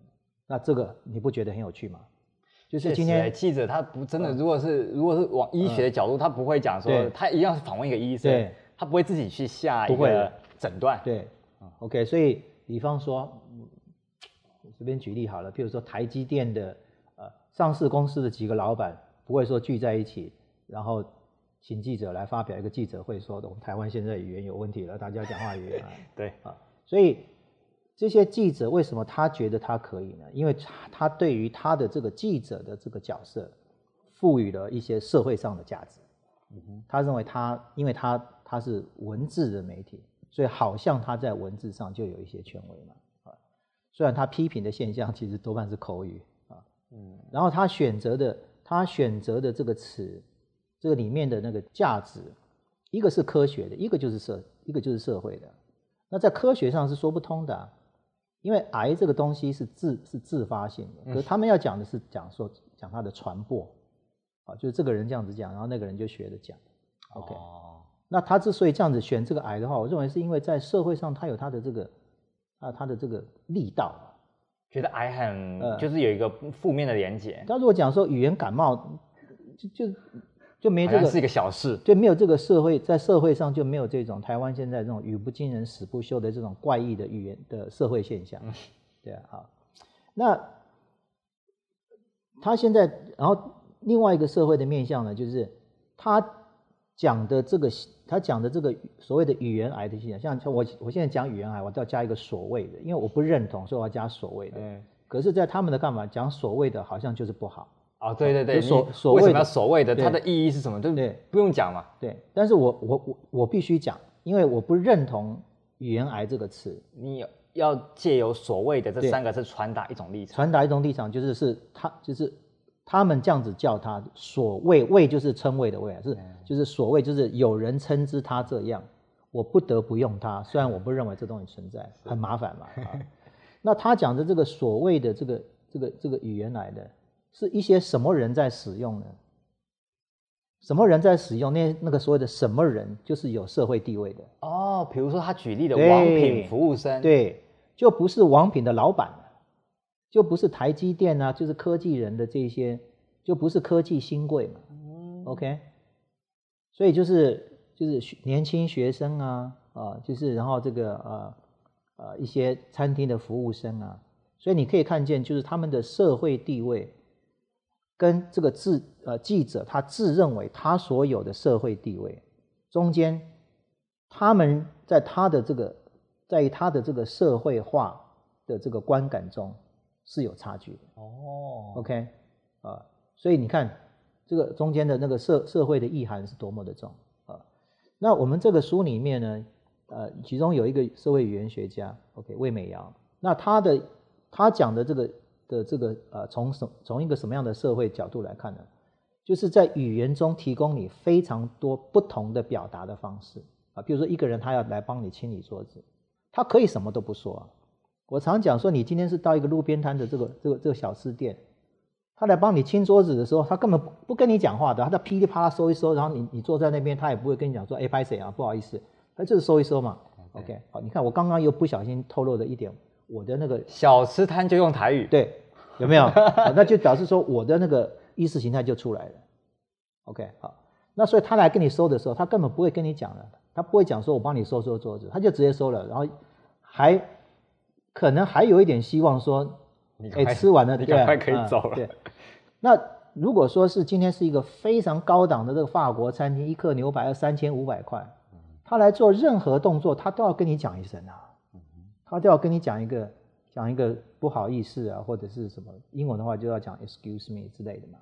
那这个你不觉得很有趣吗？就是今天记者他不真的，如果是如果是往医学的角度，他不会讲说他一样是访问一个医生，他不会自己去下一个诊断。对，OK，所以比方说，随便举例好了，譬如说台积电的呃上市公司的几个老板，不会说聚在一起，然后请记者来发表一个记者会，说我们台湾现在语言有问题了，大家讲话语言啊，对啊，所以。这些记者为什么他觉得他可以呢？因为他对于他的这个记者的这个角色，赋予了一些社会上的价值。嗯哼，他认为他，因为他他是文字的媒体，所以好像他在文字上就有一些权威嘛。啊，虽然他批评的现象其实多半是口语啊。嗯，然后他选择的他选择的这个词，这个里面的那个价值，一个是科学的，一个就是社，一个就是社会的。那在科学上是说不通的啊。因为癌这个东西是自是自发性的，可是他们要讲的是讲说讲它的传播，啊，就是这个人这样子讲，然后那个人就学着讲，OK，哦，那他之所以这样子选这个癌的话，我认为是因为在社会上他有他的这个啊他的这个力道，觉得癌很就是有一个负面的连结。他如果讲说语言感冒，就就。就没这个是一个小事，就没有这个社会，在社会上就没有这种台湾现在这种语不惊人死不休的这种怪异的语言的社会现象，对啊，好，那他现在，然后另外一个社会的面向呢，就是他讲的这个，他讲的这个所谓的语言癌的现象，像我我现在讲语言癌，我都要加一个所谓的，因为我不认同，所以我要加所谓的。嗯，可是，在他们的看法，讲所谓的好像就是不好。哦，对对对，所所为什么要所谓的？它的意义是什么？对不对？不用讲嘛。对，但是我我我我必须讲，因为我不认同“语言癌”这个词。你要借由“所谓的”这三个字传达一种立场。传达一种立场，就是是他就是他们这样子叫他“所谓”，“谓”就是称谓的“谓”，是就是“所谓”，就是有人称之他这样，我不得不用他，虽然我不认为这东西存在，很麻烦嘛。啊，那他讲的这个“所谓的”这个这个这个语言来的。是一些什么人在使用呢？什么人在使用？那那个所谓的什么人，就是有社会地位的哦。比如说他举例的王品服务生，对，就不是王品的老板，就不是台积电啊，就是科技人的这些，就不是科技新贵嘛。嗯，OK，所以就是就是年轻学生啊啊，就是然后这个呃呃一些餐厅的服务生啊，所以你可以看见，就是他们的社会地位。跟这个自呃记者他自认为他所有的社会地位中间，他们在他的这个在于他的这个社会化的这个观感中是有差距的哦。OK 啊，所以你看这个中间的那个社社会的意涵是多么的重啊。那我们这个书里面呢，呃，其中有一个社会语言学家，OK 魏美瑶，那他的他讲的这个。的这个呃，从什从一个什么样的社会角度来看呢？就是在语言中提供你非常多不同的表达的方式啊。比如说一个人他要来帮你清理桌子，他可以什么都不说啊。我常讲说，你今天是到一个路边摊的这个这个这个小吃店，他来帮你清桌子的时候，他根本不不跟你讲话的，他在噼里啪啦收一收，然后你你坐在那边，他也不会跟你讲说，哎，拍谁啊？不好意思，他就是收一收嘛。OK，好，你看我刚刚又不小心透露了一点。我的那个小吃摊就用台语，对，有没有？那就表示说我的那个意识形态就出来了。OK，好，那所以他来跟你收的时候，他根本不会跟你讲了，他不会讲说我帮你收收桌子，他就直接收了，然后还可能还有一点希望说，哎，吃完了，你赶快可以走了。对，那如果说是今天是一个非常高档的这个法国餐厅，一克牛排要三千五百块，他来做任何动作，他都要跟你讲一声啊。他都要跟你讲一个讲一个不好意思啊，或者是什么英文的话就要讲 excuse me 之类的嘛。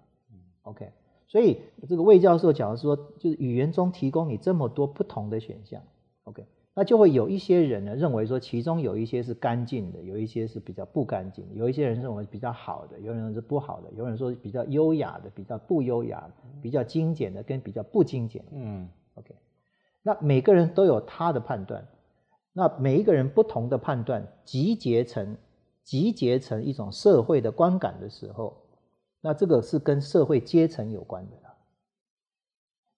OK，所以这个魏教授讲的说，就是语言中提供你这么多不同的选项。OK，那就会有一些人呢认为说，其中有一些是干净的，有一些是比较不干净，有一些人认为比较好的，有人是不好的，有人说比较优雅的，比较不优雅的，比较精简的跟比较不精简的。嗯，OK，那每个人都有他的判断。那每一个人不同的判断集结成集结成一种社会的观感的时候，那这个是跟社会阶层有关的。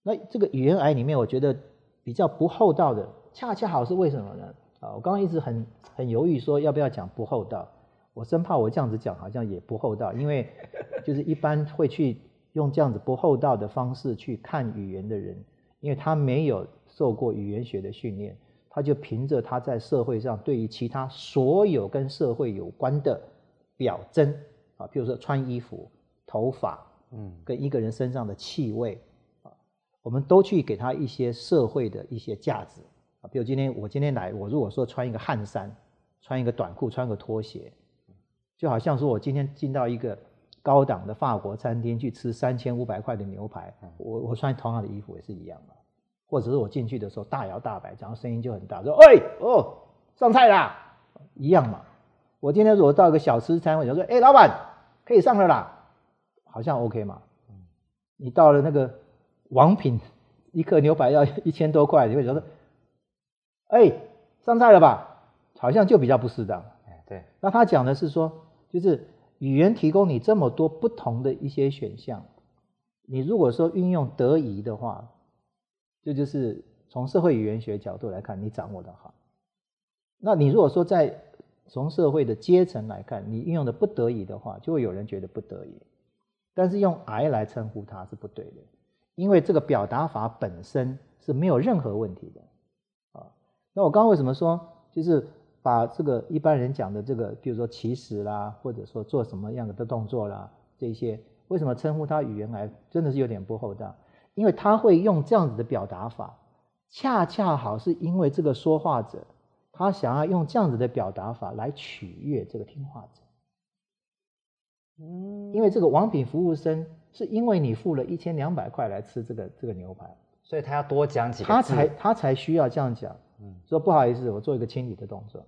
那这个语言癌里面，我觉得比较不厚道的，恰恰好是为什么呢？啊，我刚刚一直很很犹豫说要不要讲不厚道，我生怕我这样子讲好像也不厚道，因为就是一般会去用这样子不厚道的方式去看语言的人，因为他没有受过语言学的训练。他就凭着他在社会上对于其他所有跟社会有关的表征啊，譬如说穿衣服、头发，嗯，跟一个人身上的气味啊，我们都去给他一些社会的一些价值比如今天我今天来，我如果说穿一个汗衫、穿一个短裤、穿个拖鞋，就好像说我今天进到一个高档的法国餐厅去吃三千五百块的牛排，我我穿同样的衣服也是一样的。或者是我进去的时候大摇大摆，然后声音就很大，说：“哎哦，上菜啦！”一样嘛。我今天如果到一个小吃摊，我就说：“哎，老板，可以上了啦。”好像 OK 嘛。你到了那个王品，一克牛排要一千多块，你会觉得：“哎，上菜了吧？”好像就比较不适当。哎，对。那他讲的是说，就是语言提供你这么多不同的一些选项，你如果说运用得宜的话。这就，是从社会语言学角度来看，你掌握的好。那你如果说在从社会的阶层来看，你运用的不得已的话，就会有人觉得不得已。但是用癌来称呼它是不对的，因为这个表达法本身是没有任何问题的啊。那我刚刚为什么说，就是把这个一般人讲的这个，比如说起始啦，或者说做什么样的动作啦，这些为什么称呼他语言癌，真的是有点不厚道。因为他会用这样子的表达法，恰恰好是因为这个说话者，他想要用这样子的表达法来取悦这个听话者。嗯，因为这个王品服务生是因为你付了一千两百块来吃这个这个牛排，所以他要多讲几个，他才他才需要这样讲。嗯，说不好意思，我做一个清理的动作，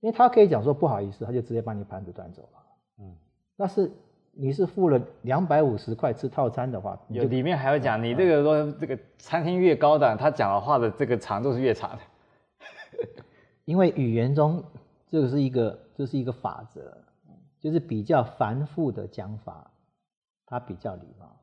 因为他可以讲说不好意思，他就直接把你盘子端走了。嗯，那是。你是付了两百五十块吃套餐的话，有里面还要讲，你这个说这个餐厅越高档，他讲的话的这个长度是越长的。因为语言中这个是一个这是一个法则，就是比较繁复的讲法，它比较礼貌。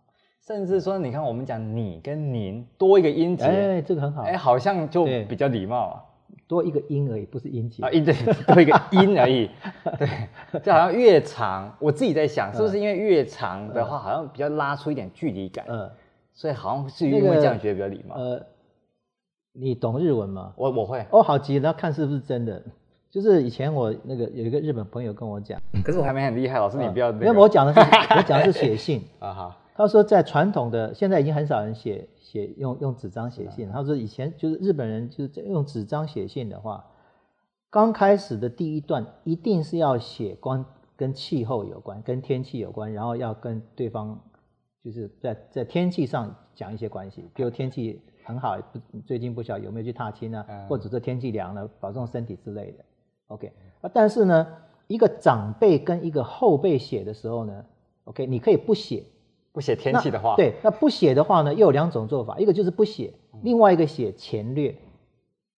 甚至说，你看我们讲你跟您多一个音节，哎，这个很好，哎，好像就比较礼貌啊。多一个音而已，不是音节啊，音 对，多一个音而已。对，就好像越长，我自己在想，是不是因为越长的话，好像比较拉出一点距离感，嗯，所以好像是因为这样觉得比较礼貌。呃，你懂日文吗？我我会。哦，好急，那看是不是真的？就是以前我那个有一个日本朋友跟我讲，可是我还没很厉害，老师你不要、那个。没有，我讲的是我讲的是写信 啊哈。他说在传统的现在已经很少人写写用用纸张写信。他说以前就是日本人就是用纸张写信的话，刚开始的第一段一定是要写关跟气候有关，跟天气有关，然后要跟对方就是在在天气上讲一些关系，比如天气。很好，最近不晓得有没有去踏青啊，嗯、或者是天气凉了，保重身体之类的。OK，但是呢，一个长辈跟一个后辈写的时候呢，OK，你可以不写，不写天气的话。对，那不写的话呢，又有两种做法，一个就是不写，另外一个写前略。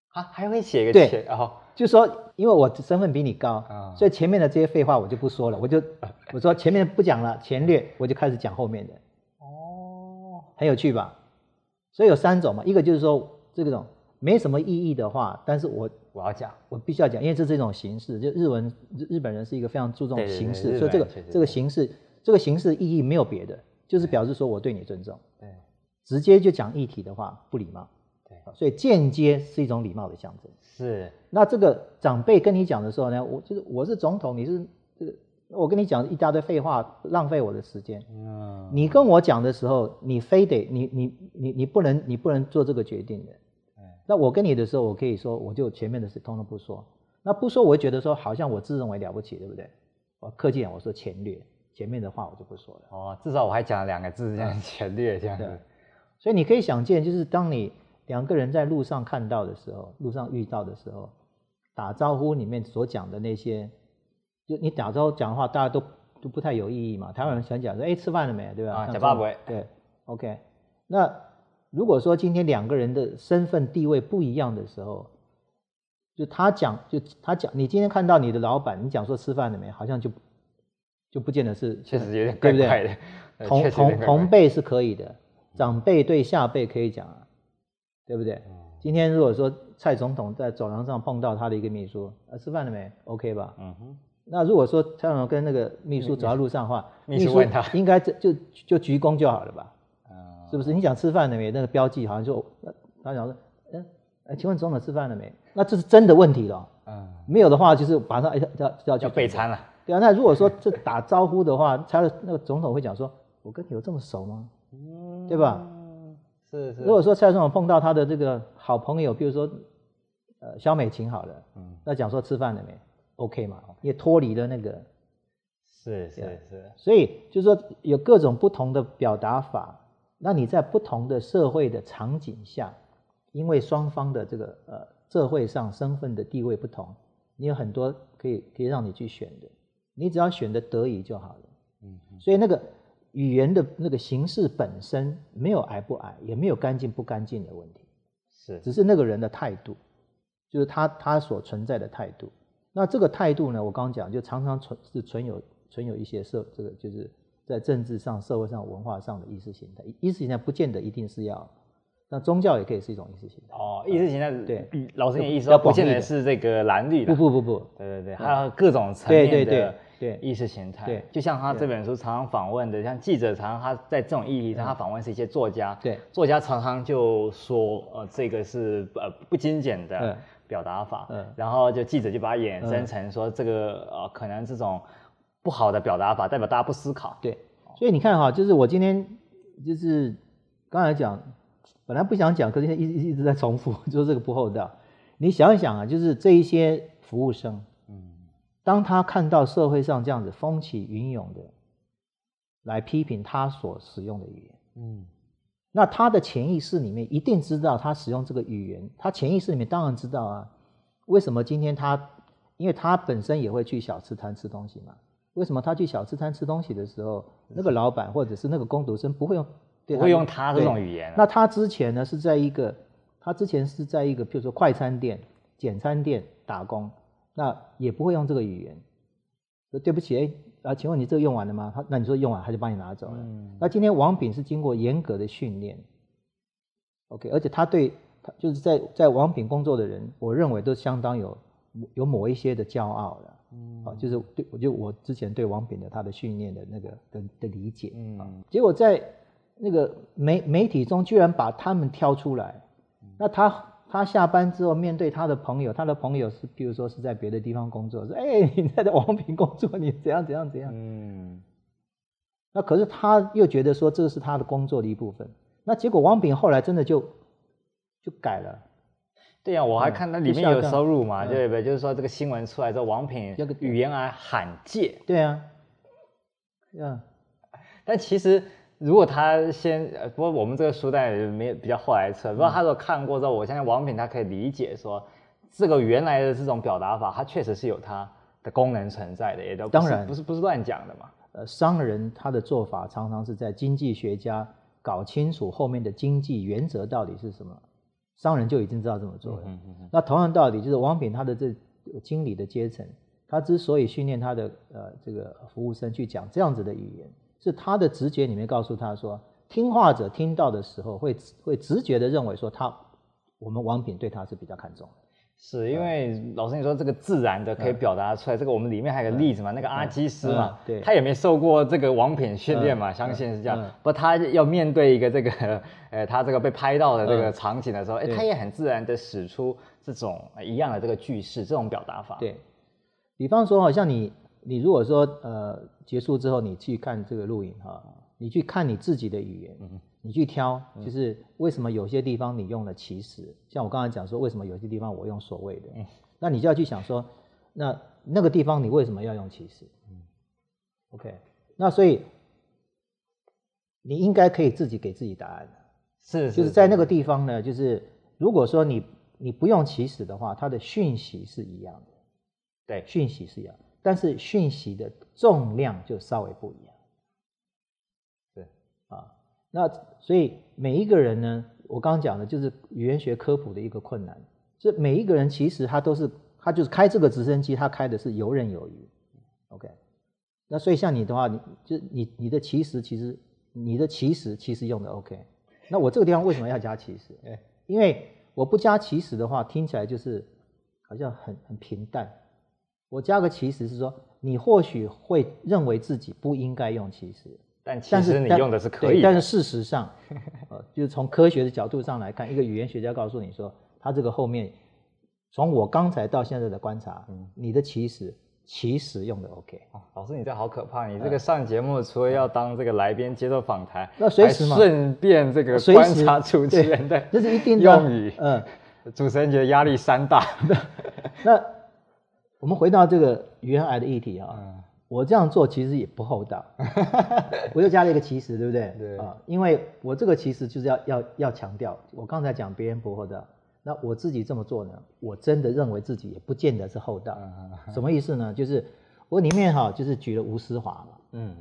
啊，还会写一个前，然后、哦、就说，因为我身份比你高，嗯、所以前面的这些废话我就不说了，我就 我说前面不讲了，前略我就开始讲后面的。哦，很有趣吧？所以有三种嘛，一个就是说这种没什么意义的话，但是我我要讲，我必须要讲，因为这是一种形式。就日文日本人是一个非常注重形式，所以这个这个形式这个形式意义没有别的，就是表示说我对你尊重。对，直接就讲议题的话不礼貌。对，所以间接是一种礼貌的象征。是。那这个长辈跟你讲的时候呢，我就是我是总统，你是这个。我跟你讲一大堆废话，浪费我的时间。嗯，你跟我讲的时候，你非得你你你你不能你不能做这个决定的。嗯，那我跟你的时候，我可以说，我就前面的事通通不说。那不说，我会觉得说好像我自认为了不起，对不对？我客气点，我说前略，前面的话我就不说了。哦，至少我还讲了两个字，这样前略这样子。所以你可以想见，就是当你两个人在路上看到的时候，路上遇到的时候，打招呼里面所讲的那些。就你打招呼讲的话，大家都都不太有意义嘛。台湾人想讲说，哎，吃饭了没？对吧？啊，讲爸不对，OK。那如果说今天两个人的身份地位不一样的时候，就他讲，就他讲，你今天看到你的老板，你讲说吃饭了没？好像就就不见得是，确实有点怪怪的。对不对？同同同辈是可以的，长辈对下辈可以讲啊，对不对？今天如果说蔡总统在走廊上碰到他的一个秘书，啊，吃饭了没？OK 吧？嗯哼。那如果说蔡总统跟那个秘书走在路上的话，秘书问他，应该就就就鞠躬就好了吧？是不是？你想吃饭了没？那个标记好像就他讲说，嗯，哎，请问总统吃饭了没？那这是真的问题了。嗯，没有的话就是马上哎要要要备餐了。对啊，那如果说这打招呼的话，他的那个总统会讲说，我跟你有这么熟吗？嗯，对吧？是是。如果说蔡总统碰到他的这个好朋友，比如说呃萧美琴好了，嗯，那讲说吃饭了没？OK 嘛，也脱离了那个，是是是，所以就是说有各种不同的表达法。那你在不同的社会的场景下，因为双方的这个呃社会上身份的地位不同，你有很多可以可以让你去选的，你只要选的得宜就好了。嗯，所以那个语言的那个形式本身没有矮不矮，也没有干净不干净的问题，是，只是那个人的态度，就是他他所存在的态度。那这个态度呢？我刚刚讲，就常常存是存有存有一些社这个就是在政治上、社会上、文化上的意识形态。意识形态不见得一定是要，那宗教也可以是一种意识形态。哦，意识形态对，老师你的意思说不见得是这个蓝绿的。不不不不，对对对，还有各种层面的对意识形态。对，就像他这本书常常访问的，像记者常常他在这种议题上，他访问是一些作家。对，作家常常就说，呃，这个是呃不精简的。表达法，嗯，然后就记者就把它衍生成说这个呃，可能这种不好的表达法代表大家不思考。对，所以你看哈，就是我今天就是刚才讲，本来不想讲，可是一一一直在重复，就是这个不厚道。你想一想啊，就是这一些服务生，嗯，当他看到社会上这样子风起云涌的来批评他所使用的语言，嗯。那他的潜意识里面一定知道，他使用这个语言，他潜意识里面当然知道啊。为什么今天他，因为他本身也会去小吃摊吃东西嘛。为什么他去小吃摊吃东西的时候，那个老板或者是那个工读生不会用，不会用他这种语言啊？那他之前呢是在一个，他之前是在一个，比如说快餐店、简餐店打工，那也不会用这个语言。说对不起，哎。啊，请问你这个用完了吗？他那你说用完，他就帮你拿走了。嗯、那今天王炳是经过严格的训练，OK，而且他对他就是在在王炳工作的人，我认为都相当有有某一些的骄傲的，嗯，啊，就是对，我就我之前对王炳的他的训练的那个的的理解，嗯、啊，结果在那个媒媒体中居然把他们挑出来，嗯、那他他下班之后面对他的朋友，他的朋友是，比如说是在别的地方工作，说：“哎，你在这王平工作，你怎样怎样怎样。”嗯，那可是他又觉得说这是他的工作的一部分。那结果王平后来真的就就改了。对呀、啊，我还看到里面有收入嘛，对不对？就是说这个新闻出来之后，王品语言癌罕见。对啊，嗯，但其实。如果他先，不过我们这个书单没有比较后来测，不过他说看过之后，我相信王品他可以理解说，这个原来的这种表达法，它确实是有它的功能存在的，也都当然不是不是乱讲的嘛。呃，商人他的做法常常是在经济学家搞清楚后面的经济原则到底是什么，商人就已经知道这么做了。嗯嗯嗯。那同样道理，就是王品他的这经理的阶层，他之所以训练他的呃这个服务生去讲这样子的语言。是他的直觉里面告诉他说，听话者听到的时候会会直觉的认为说他，我们王品对他是比较看重的。是因为老师你说这个自然的可以表达出来，这个我们里面还有个例子嘛，那个阿基师嘛，对，他也没受过这个王品训练嘛，相信是这样。不，他要面对一个这个，呃，他这个被拍到的这个场景的时候，哎，他也很自然的使出这种一样的这个句式，这种表达法。对，比方说好像你。你如果说呃结束之后你去看这个录影哈，你去看你自己的语言，你去挑，就是为什么有些地方你用了其实，像我刚才讲说为什么有些地方我用所谓的，那你就要去想说，那那个地方你为什么要用其实？OK，那所以你应该可以自己给自己答案，是，就是在那个地方呢，就是如果说你你不用其实的话，它的讯息是一样的，对，讯息是一样。但是讯息的重量就稍微不一样，对啊，那所以每一个人呢，我刚刚讲的就是语言学科普的一个困难，就每一个人其实他都是他就是开这个直升机，他开的是游刃有余，OK，那所以像你的话，你就你你的其实其实你的其实其实用的 OK，那我这个地方为什么要加其实？哎，因为我不加其实的话，听起来就是好像很很平淡。我加个其实是说，你或许会认为自己不应该用其实，但其实你用的是可以的。但是事实上，呃，就是从科学的角度上来看，一个语言学家告诉你说，他这个后面，从我刚才到现在的观察，嗯，你的其实其实用的 OK。哦，老师，你这好可怕！你这个上节目除了要当这个来宾接受访谈，那随时嘛，顺便这个观察主持人的这是一定用语。嗯，主持人觉得压力山大。那。我们回到这个语言癌的议题啊，嗯、我这样做其实也不厚道，我又加了一个其实，对不对？对啊，因为我这个其实就是要要要强调，我刚才讲别人不厚道，那我自己这么做呢，我真的认为自己也不见得是厚道。什么意思呢？就是我里面哈，就是举了吴思华嘛，嗯，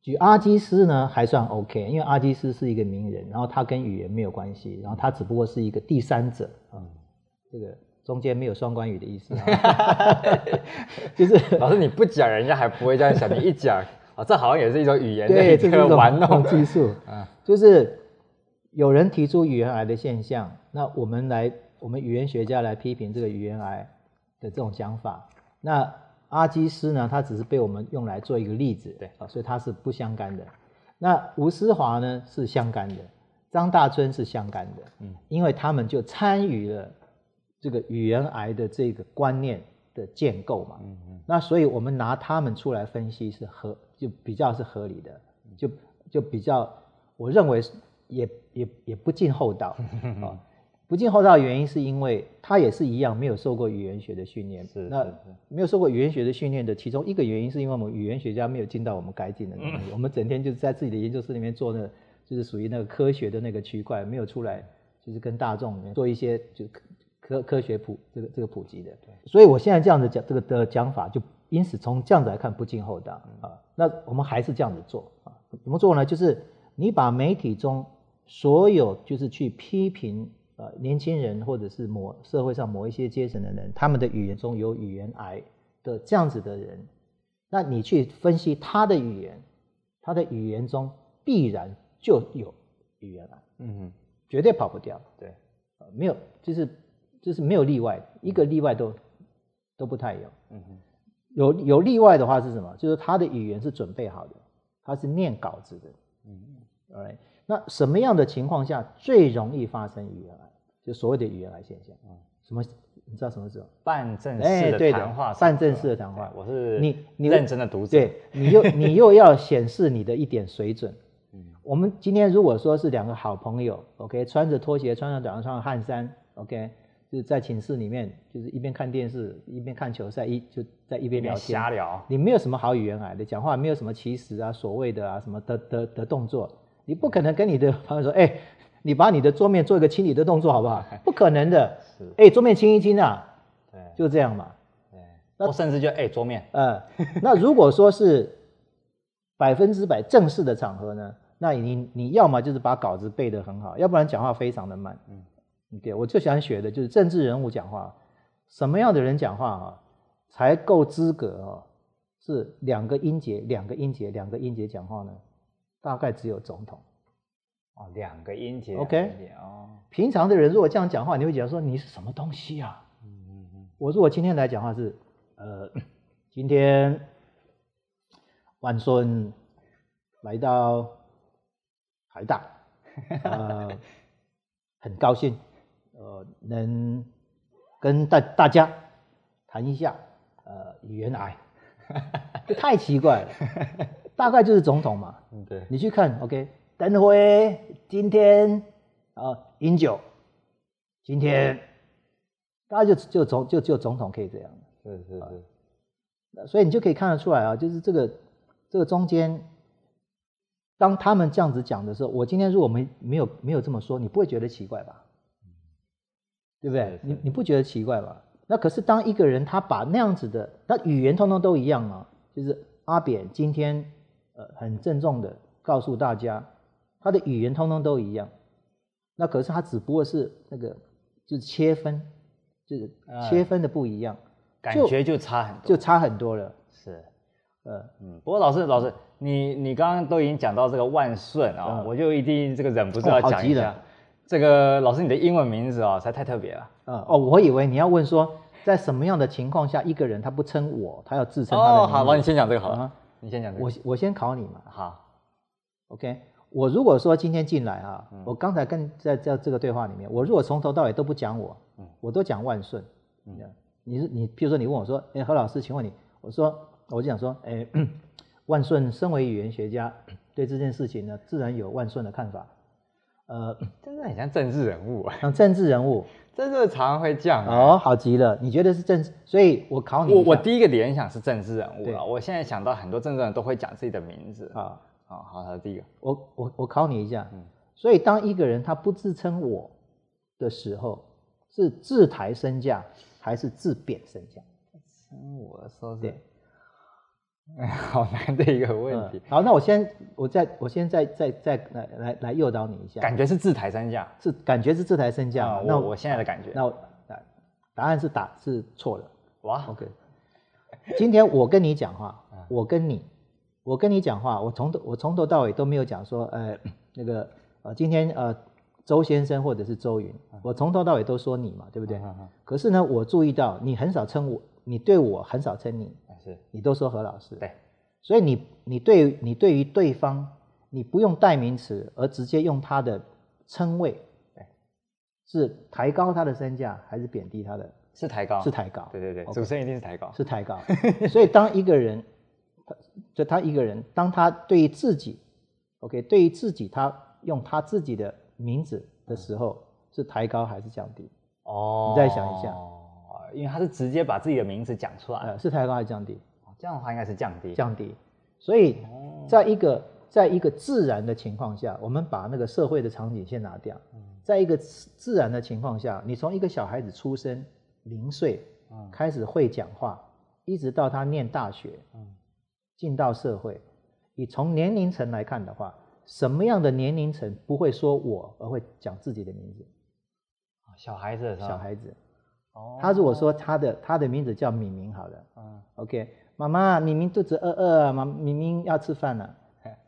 举阿基斯呢还算 OK，因为阿基斯是一个名人，然后他跟语言没有关系，然后他只不过是一个第三者啊，这个。中间没有双关语的意思，就是老师你不讲，人家还不会这样想。你一讲，啊，这好像也是一种语言的对这个玩弄技术。啊，就是有人提出语言癌的现象，那我们来，我们语言学家来批评这个语言癌的这种讲法。那阿基斯呢，他只是被我们用来做一个例子，对啊，所以他是不相干的。那吴思华呢是相干的，张大春是相干的，嗯，因为他们就参与了。这个语言癌的这个观念的建构嘛，嗯嗯，那所以我们拿他们出来分析是合，就比较是合理的，就就比较，我认为也也也不尽厚道啊，不尽厚道的原因是因为他也是一样没有受过语言学的训练，是那没有受过语言学的训练的其中一个原因是因为我们语言学家没有尽到我们该尽的能力，我们整天就是在自己的研究室里面做那个，就是属于那个科学的那个区块，没有出来就是跟大众里面做一些就。科科学普这个这个普及的，对，所以我现在这样子讲这个的讲法，就因此从这样子来看不尽厚道啊。那我们还是这样子做啊？怎么做呢？就是你把媒体中所有就是去批评呃年轻人或者是某社会上某一些阶层的人，他们的语言中有语言癌的这样子的人，那你去分析他的语言，他的语言中必然就有语言癌，嗯哼，绝对跑不掉，对，没有就是。就是没有例外，一个例外都都不太有。嗯哼，有有例外的话是什么？就是他的语言是准备好的，他是念稿子的。嗯嗯，Alright，那什么样的情况下最容易发生语言癌？就所谓的语言癌现象。嗯，什么？你知道什么时候？半正式的谈话，半正式的谈话。我是你你认真的读者，对，你又你又要显示你的一点水准。嗯，我们今天如果说是两个好朋友，OK，穿着拖鞋，穿着短裤，穿着汗衫，OK。就是在寝室里面，就是一边看电视一边看球赛，一就在一边聊天瞎聊。你没有什么好语言癌的讲话，没有什么其实啊、所谓的啊什么的的的动作，你不可能跟你的朋友说，哎、欸，你把你的桌面做一个清理的动作好不好？不可能的。是。哎、欸，桌面清一清啊。对。就这样嘛。对。那甚至就哎、欸，桌面。呃，那如果说是百分之百正式的场合呢，那你你要么就是把稿子背得很好，要不然讲话非常的慢。嗯。对，我最想学的就是政治人物讲话，什么样的人讲话啊，才够资格啊？是两个音节，两个音节，两个音节讲话呢？大概只有总统。哦，两个音节。OK。哦。平常的人如果这样讲话，你会觉得说你是什么东西啊？嗯嗯嗯。我如果今天来讲话是，呃，今天万顺来到台大，呃，很高兴。呃，能跟大大家谈一下，呃，语言癌，这 太奇怪了，大概就是总统嘛。嗯，对。你去看，OK，等会今天啊，饮酒，今天，大家就就总就只有总统可以这样。是是是。所以你就可以看得出来啊，就是这个这个中间，当他们这样子讲的时候，我今天如果没没有没有这么说，你不会觉得奇怪吧？对不对？你你不觉得奇怪吧？那可是当一个人他把那样子的，那语言通通都一样啊，就是阿扁今天呃很郑重的告诉大家，他的语言通通都一样。那可是他只不过是那个就是切分，就是切分的不一样，感觉就差很多，就差很多了。是，呃嗯。不过老师老师，你你刚刚都已经讲到这个万顺啊，嗯、我就一定这个忍不住要讲一下。哦这个老师，你的英文名字啊、哦，实在太特别了。嗯哦，我以为你要问说，在什么样的情况下，一个人他不称我，他要自称他的名字。哦，好，你先讲这个好了。嗯、你先讲这个。我我先考你嘛。好。OK，我如果说今天进来啊，嗯、我刚才跟在在这个对话里面，我如果从头到尾都不讲我，嗯，我都讲万顺。嗯。你是你，譬如说你问我说，哎，何老师，请问你，我说我就想说，哎，万顺身为语言学家，对这件事情呢，自然有万顺的看法。呃，真的很像政治人物啊，像 政治人物，真的常常会这样哦，好极了。你觉得是政治？所以我考你。我我第一个联想是政治人物了。我现在想到很多政治人都会讲自己的名字啊啊，好，第一个。我我我考你一下，嗯，所以当一个人他不自称我的时候，是自抬身价还是自贬身价？称我的时候是。哎，好难的一个问题。嗯、好，那我先，我再，我先再再再来来来诱导你一下。感觉是自抬身价，是感觉是自抬身价。嗯、那我，我现在的感觉，那我答案是打是错的。哇，OK。今天我跟你讲话，我跟你，我跟你讲话，我从头我从头到尾都没有讲说，呃，那个呃，今天呃，周先生或者是周云，我从头到尾都说你嘛，对不对？可是呢，我注意到你很少称我，你对我很少称你。是你都说何老师，对，所以你你对你对于对方，你不用代名词，而直接用他的称谓，对，是抬高他的身价还是贬低他的？是抬高，是抬高。对对对，okay, 主持人一定是抬高，是抬高。所以当一个人，就他一个人，当他对于自己，OK，对于自己，他用他自己的名字的时候，嗯、是抬高还是降低？哦，你再想一下。因为他是直接把自己的名字讲出来，呃，是抬高还是降低？这样的话应该是降低。降低。所以，在一个在一个自然的情况下，我们把那个社会的场景先拿掉。在一个自然的情况下，你从一个小孩子出生零岁，开始会讲话，一直到他念大学，进到社会，你从年龄层来看的话，什么样的年龄层不会说我而会讲自己的名字？小孩子，小孩子。他如果说他的他的名字叫敏敏，好了，嗯，OK，妈妈，敏敏肚子饿饿啊，妈，敏敏要吃饭了，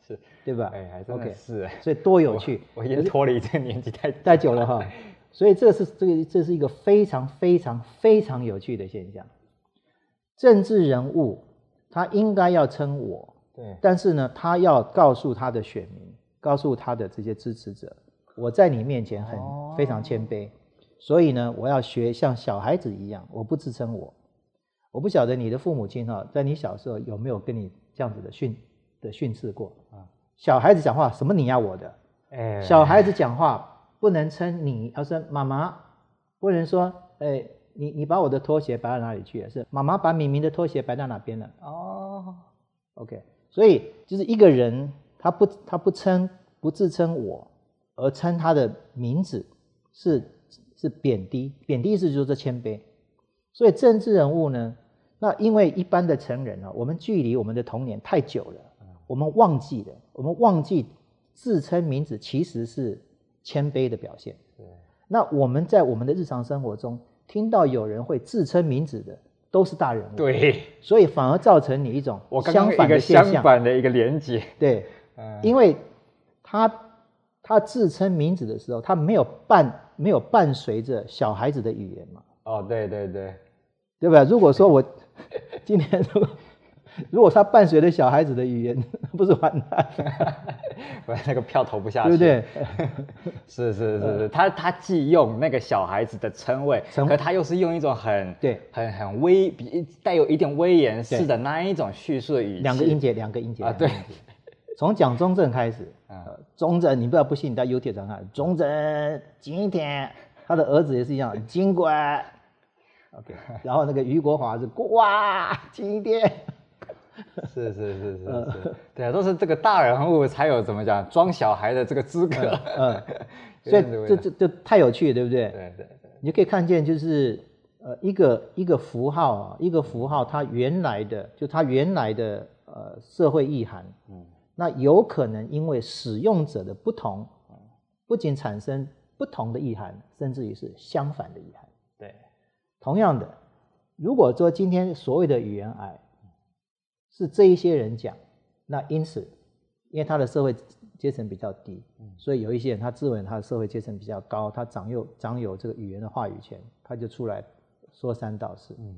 是，对吧？哎，还真的是，所以多有趣，我已经脱离这个年纪太太久了哈，所以这是这个这是一个非常非常非常有趣的现象。政治人物他应该要称我，对，但是呢，他要告诉他的选民，告诉他的这些支持者，我在你面前很非常谦卑。所以呢，我要学像小孩子一样，我不自称我。我不晓得你的父母亲哈，在你小时候有没有跟你这样子的训的训斥过啊？小孩子讲话什么你要我的？哎，小孩子讲话不能称你，要说妈妈，不能说哎，你你把我的拖鞋摆到哪里去了？是妈妈把敏明的拖鞋摆到哪边了？哦，OK，所以就是一个人他不他不称不自称我，而称他的名字是。是贬低，贬低意思就是谦卑，所以政治人物呢，那因为一般的成人啊，我们距离我们的童年太久了，我们忘记了，我们忘记自称名字其实是谦卑的表现。那我们在我们的日常生活中听到有人会自称名字的，都是大人物。对，所以反而造成你一种相反的现象。相反的一个连结。对，因为他他自称名字的时候，他没有办。没有伴随着小孩子的语言嘛？哦，对对对，对吧？如果说我 今天如果 如果他伴随着小孩子的语言，不是完蛋？不然那个票投不下去，对不对？是是是是，他他既用那个小孩子的称谓，可他又是用一种很对很很威比带有一点威严式的那一种叙述的语气，两个音节，两个音节啊，对。从蒋中正开始，呃，中正，你不要不信，你到 YouTube 上看，中正今天他的儿子也是一样，金管，OK，然后那个俞国华是哇，今天，是是是是是，是，对啊，都是这个大人物才有怎么讲装小孩的这个资格，嗯，所以这这这太有趣了，对不对？对对对，你就可以看见就是呃一个一个符号啊，一个符号它原来的就它原来的呃社会意涵，嗯。那有可能因为使用者的不同，不仅产生不同的意涵，甚至于是相反的意涵。对，同样的，如果说今天所谓的语言癌是这一些人讲，那因此，因为他的社会阶层比较低，所以有一些人他自认他的社会阶层比较高，他掌有掌有这个语言的话语权，他就出来说三道四。嗯，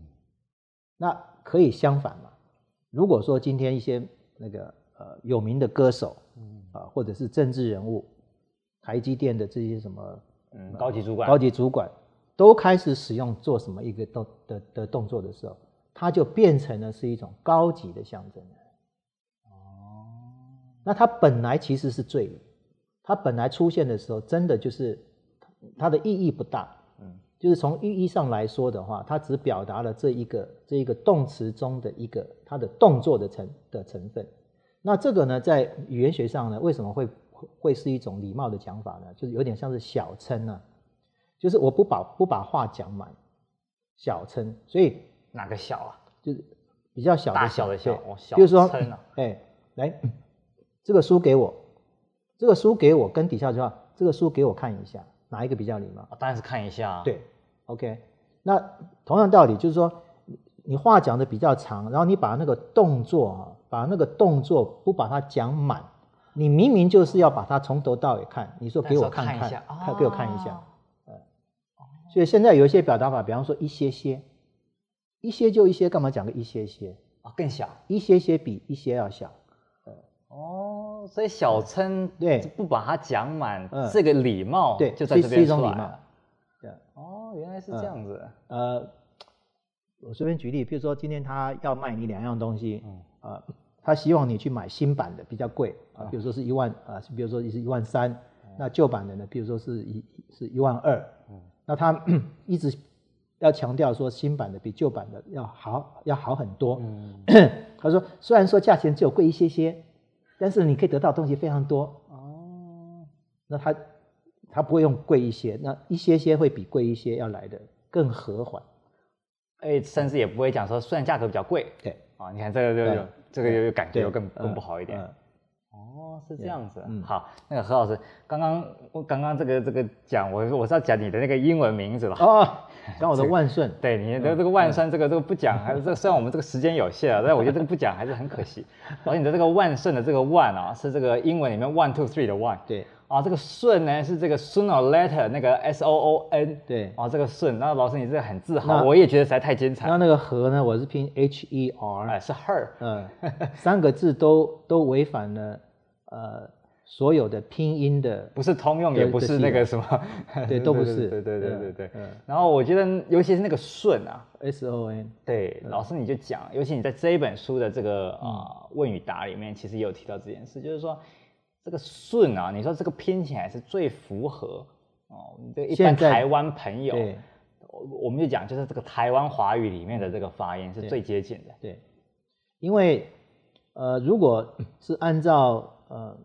那可以相反嘛？如果说今天一些那个。呃，有名的歌手，嗯。啊，或者是政治人物，台积电的这些什么，嗯，高级主管，高级主管都开始使用做什么一个动的的动作的时候，它就变成了是一种高级的象征。哦，那它本来其实是罪语，它本来出现的时候，真的就是它的意义不大，嗯，就是从意义上来说的话，它只表达了这一个这一个动词中的一个它的动作的成的成分。那这个呢，在语言学上呢，为什么会会是一种礼貌的讲法呢？就是有点像是小称呢、啊，就是我不把不把话讲满，小称。所以哪个小啊？就是比较小的大小的小，比如说，哎，来，这个书给我，这个书给我，跟底下句话，这个书给我看一下，哪一个比较礼貌？当然是看一下啊。对，OK。那同样道理，就是说，你话讲的比较长，然后你把那个动作啊。把那个动作不把它讲满，你明明就是要把它从头到尾看。你说给我看看，看一下，看给我看一下。嗯，所以现在有一些表达法，比方说一些些，一些就一些，干嘛讲个一些些啊？更小，一些些比一些要小。哦，所以小称对，不把它讲满，这个礼貌对，就在这边是一种礼貌。对，哦，原来是这样子。呃，我随便举例，比如说今天他要卖你两样东西，嗯啊。他希望你去买新版的，比较贵啊，比如说是一万啊，比如说是一万三，那旧版的呢，比如说是一是一万二，那他 一直要强调说新版的比旧版的要好，要好很多。他说虽然说价钱只有贵一些些，但是你可以得到东西非常多。哦，那他他不会用贵一些，那一些些会比贵一些要来的更和缓，哎，甚至也不会讲说虽然价格比较贵，对。啊，你看这个就有。这个又感觉又更更不好一点。哦，是这样子。嗯，好，那个何老师，刚刚我刚刚这个这个讲，我我是要讲你的那个英文名字了？哦，讲我的万顺。对，你的这个万顺，这个这个不讲，还是这虽然我们这个时间有限啊，但我觉得这个不讲还是很可惜。而你的这个万顺的这个万啊，是这个英文里面 one two three 的 one。对。啊，这个顺呢是这个 sooner or later 那个 S O O N，对，啊，这个顺，那老师你这个很自豪，我也觉得实在太精彩。那那个和呢，我是拼 H E R，哎，是 her，嗯，三个字都都违反了呃所有的拼音的，不是通用，也不是那个什么，对，都不是，对对对对对。然后我觉得，尤其是那个顺啊，S O N，对，老师你就讲，尤其你在这一本书的这个啊问与答里面，其实也有提到这件事，就是说这个顺啊，你说这个拼起来是最符合哦，对一般台湾朋友，我们就讲，就是这个台湾华语里面的这个发音是最接近的，对，因为呃，如果是按照呃。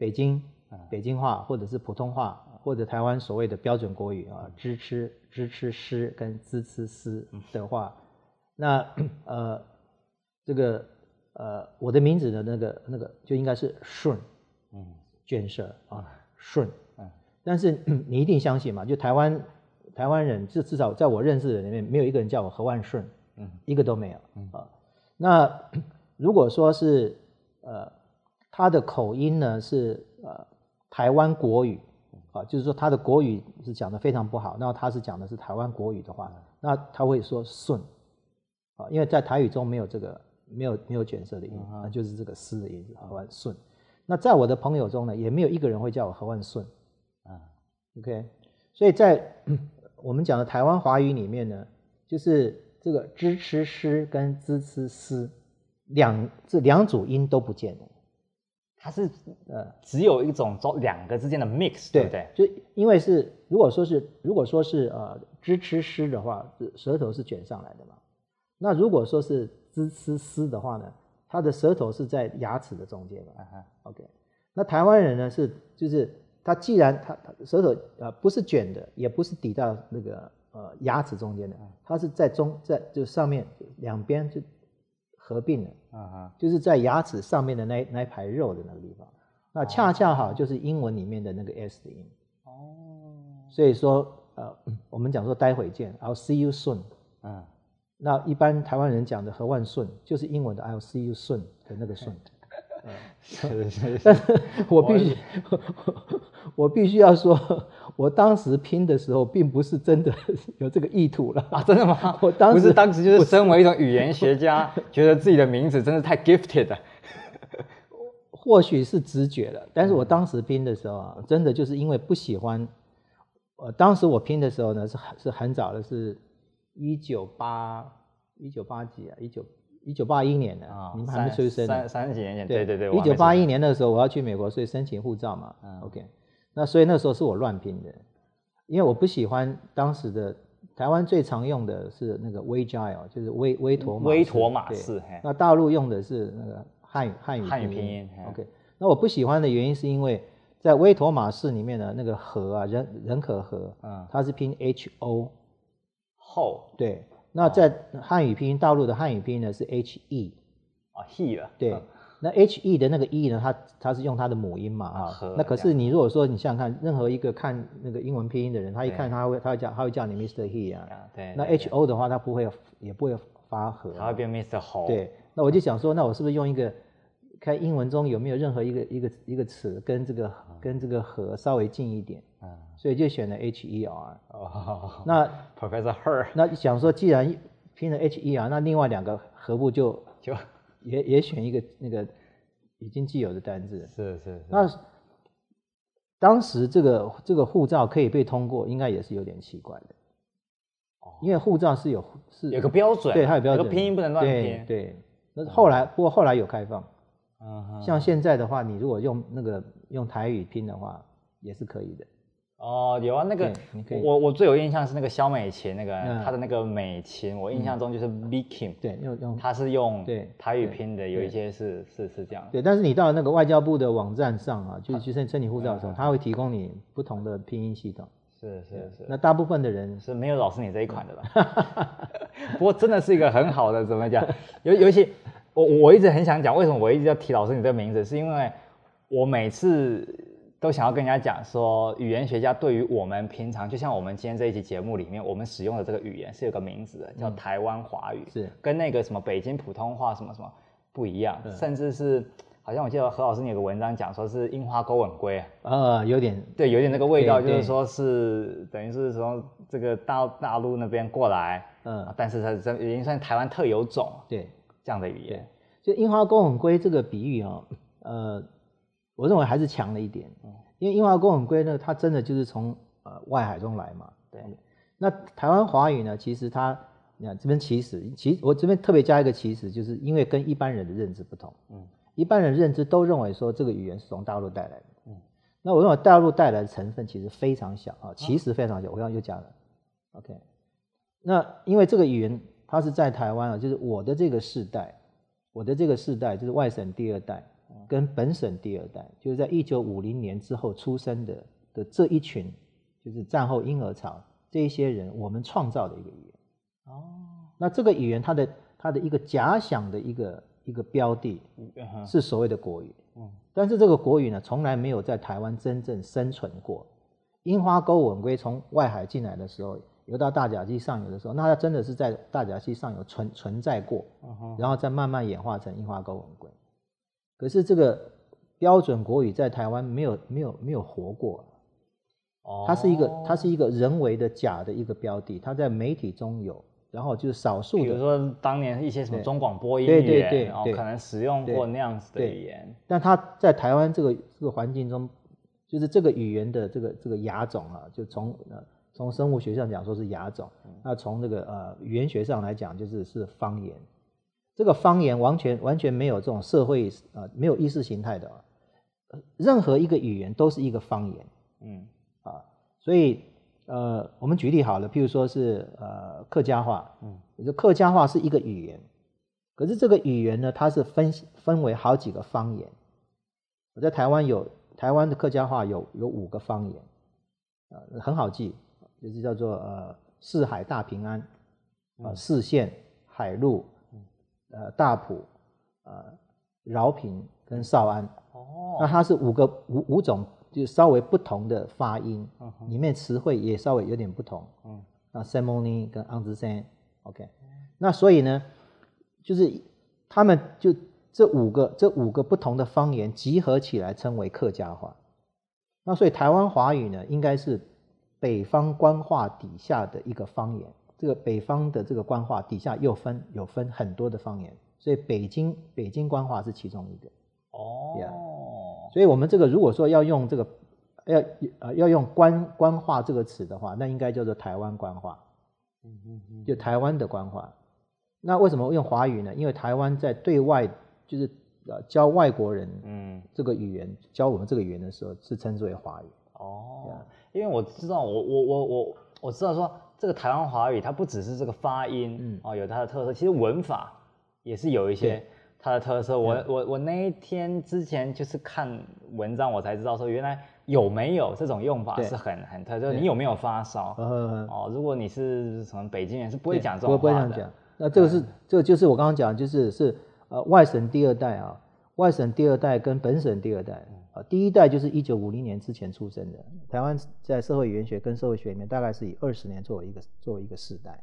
北京，北京话或者是普通话，或者台湾所谓的标准国语啊，支吃支吃诗跟支吃诗的话，那 呃这个呃我的名字的那个那个就应该是顺，嗯，卷舌啊顺，嗯，但是 你一定相信嘛，就台湾台湾人，至至少在我认识的人里面，没有一个人叫我何万顺，嗯，一个都没有，嗯。啊，那 如果说是呃。他的口音呢是呃台湾国语啊，就是说他的国语是讲的非常不好，那他是讲的是台湾国语的话，那他会说顺啊，因为在台语中没有这个没有没有卷舌的音，啊就是这个丝的音，何万顺。那在我的朋友中呢，也没有一个人会叫我何万顺啊。OK，所以在 我们讲的台湾华语里面呢，就是这个支吃诗跟支吃诗两这两组音都不见了。它是呃，只有一种中两个之间的 mix，对不对？就因为是如果说是如果说是呃支吃诗的话，舌头是卷上来的嘛。那如果说是支吃诗的话呢，它的舌头是在牙齿的中间嘛。Uh -huh. OK，那台湾人呢是就是他既然他舌头呃不是卷的，也不是抵到那个呃牙齿中间的，它是在中在就上面两边就。合并了，啊哈，就是在牙齿上面的那那一排肉的那个地方，那恰恰好就是英文里面的那个 S 的音，哦，所以说呃，我们讲说待会见，I'll see you soon，嗯，那一般台湾人讲的何万顺，就是英文的 I'll see you soon 的那个顺。是 是是。我必须，我必须要说，我当时拼的时候，并不是真的 有这个意图了啊！真的吗？我当时不是当时就是身为一种语言学家，觉得自己的名字真是太 gifted 了。或许是直觉了，但是我当时拼的时候啊，真的就是因为不喜欢。呃，当时我拼的时候呢，是很是很早的，是一九八一九八几啊，一九。一九八一年的啊，你们还没出生，三三十几年前，对对对。一九八一年的时候，我要去美国，所以申请护照嘛。嗯，OK。那所以那时候是我乱拼的，因为我不喜欢当时的台湾最常用的是那个威 Agile，就是威威妥威妥玛式。那大陆用的是那个汉语汉语汉语拼音。OK。那我不喜欢的原因是因为在威妥玛式里面的那个和啊，人人可和，嗯，它是拼 H O 后，对。那在汉语拼音，大陆的汉语拼音呢是 H E 啊，he 了。对，那 H E 的那个 E 呢，它它是用它的母音嘛啊。那可是你如果说你想想看，任何一个看那个英文拼音的人，他一看他会他会叫他会叫你 Mr. He 啊。对。那 H O 的话，他不会也不会发和。他会变 Mr. Ho。对。那我就想说，那我是不是用一个看英文中有没有任何一个一个一个词跟这个跟这个和稍微近一点？嗯。所以就选了 H E R 哦，那 Professor Her，那想说既然拼了 H E R，那另外两个何不就就也也选一个那个已经既有的单字？是是是。那当时这个这个护照可以被通过，应该也是有点奇怪的，因为护照是有是有个标准，对，它有标准，有个拼音不能乱拼。对，那后来不过后来有开放，嗯，像现在的话，你如果用那个用台语拼的话，也是可以的。哦，有啊，那个我我最有印象是那个肖美琴，那个他的那个美琴，我印象中就是 Viking，对，用用他是用对台语拼的，有一些是是是这样。对，但是你到那个外交部的网站上啊，就是去申申请护照的时候，他会提供你不同的拼音系统。是是是。那大部分的人是没有老师你这一款的吧？不过真的是一个很好的，怎么讲？尤尤其我我一直很想讲，为什么我一直要提老师你这个名字，是因为我每次。都想要跟人家讲说，语言学家对于我们平常，就像我们今天这一期节目里面，我们使用的这个语言是有个名字的，叫台湾华语，是。跟那个什么北京普通话什么什么不一样，甚至是好像我记得何老师你有个文章讲说是樱花钩吻龟啊，有点对，有点那个味道，就是说是等于是从这个大大陆那边过来，嗯，但是它这已经算台湾特有种，对。这样的语言，就樱花钩吻龟这个比喻啊，呃。我认为还是强了一点。嗯，因为英华沟吻鲑呢，它真的就是从呃外海中来嘛。对。那台湾华语呢，其实它，你看这边其实，其我这边特别加一个其实，就是因为跟一般人的认知不同。嗯。一般人认知都认为说这个语言是从大陆带来的。嗯。那我认为大陆带来的成分其实非常小啊，其实非常小。我刚刚又讲了。OK。那因为这个语言它是在台湾啊，就是我的这个世代，我的这个世代就是外省第二代，跟本省第二代，就是在一九五零年之后出生的的这一群，就是战后婴儿潮这一些人，我们创造的一个语言。哦，那这个语言它的它的一个假想的一个一个标的，是所谓的国语。嗯，但是这个国语呢，从来没有在台湾真正生存过。樱花钩吻鲑从外海进来的时候。游到大甲溪上游的时候，那它真的是在大甲溪上游存存在过，然后再慢慢演化成樱花钩吻鲑。可是这个标准国语在台湾没有没有没有活过，哦它是一个它是一个人为的假的一个标的，它在媒体中有，然后就是少数的，比如说当年一些什么中广播音乐，对对对，哦可能使用过那样子的语言，但它在台湾这个这个环境中，就是这个语言的这个这个亚种啊，就从呃。从生物学上讲，说是亚种；那从这个呃语言学上来讲，就是是方言。这个方言完全完全没有这种社会呃没有意识形态的，任何一个语言都是一个方言。嗯啊，所以呃我们举例好了，譬如说是呃客家话，嗯，就客家话是一个语言，可是这个语言呢，它是分分为好几个方言。我在台湾有台湾的客家话有有五个方言，啊，很好记。就是叫做呃四海大平安，啊四县海陆，呃大埔，呃饶平跟少安，哦，那它是五个五五种，就稍微不同的发音，里面词汇也稍微有点不同，嗯，那 Semony 跟 Anzsen，OK，那所以呢，就是他们就这五个这五个不同的方言集合起来称为客家话，那所以台湾华语呢应该是。北方官话底下的一个方言，这个北方的这个官话底下又分有分很多的方言，所以北京北京官话是其中一个。哦，yeah. 所以我们这个如果说要用这个要呃要用官官话这个词的话，那应该叫做台湾官话。嗯嗯嗯，就台湾的官话。那为什么用华语呢？因为台湾在对外就是呃教外国人嗯这个语言教我们这个语言的时候，是称之为华语。哦。Yeah. 因为我知道，我我我我我知道说，这个台湾华语它不只是这个发音，嗯，哦，有它的特色，其实文法也是有一些它的特色。我我我那一天之前就是看文章，我才知道说，原来有没有这种用法是很很特色。你有没有发烧？哦，如果你是什么北京人，是不会讲这种话的。不会这样讲。那这个是这个就是我刚刚讲，就是是呃外省第二代啊，外省第二代跟本省第二代。第一代就是一九五零年之前出生的。台湾在社会语言学跟社会学里面，大概是以二十年作为一个作为一个世代。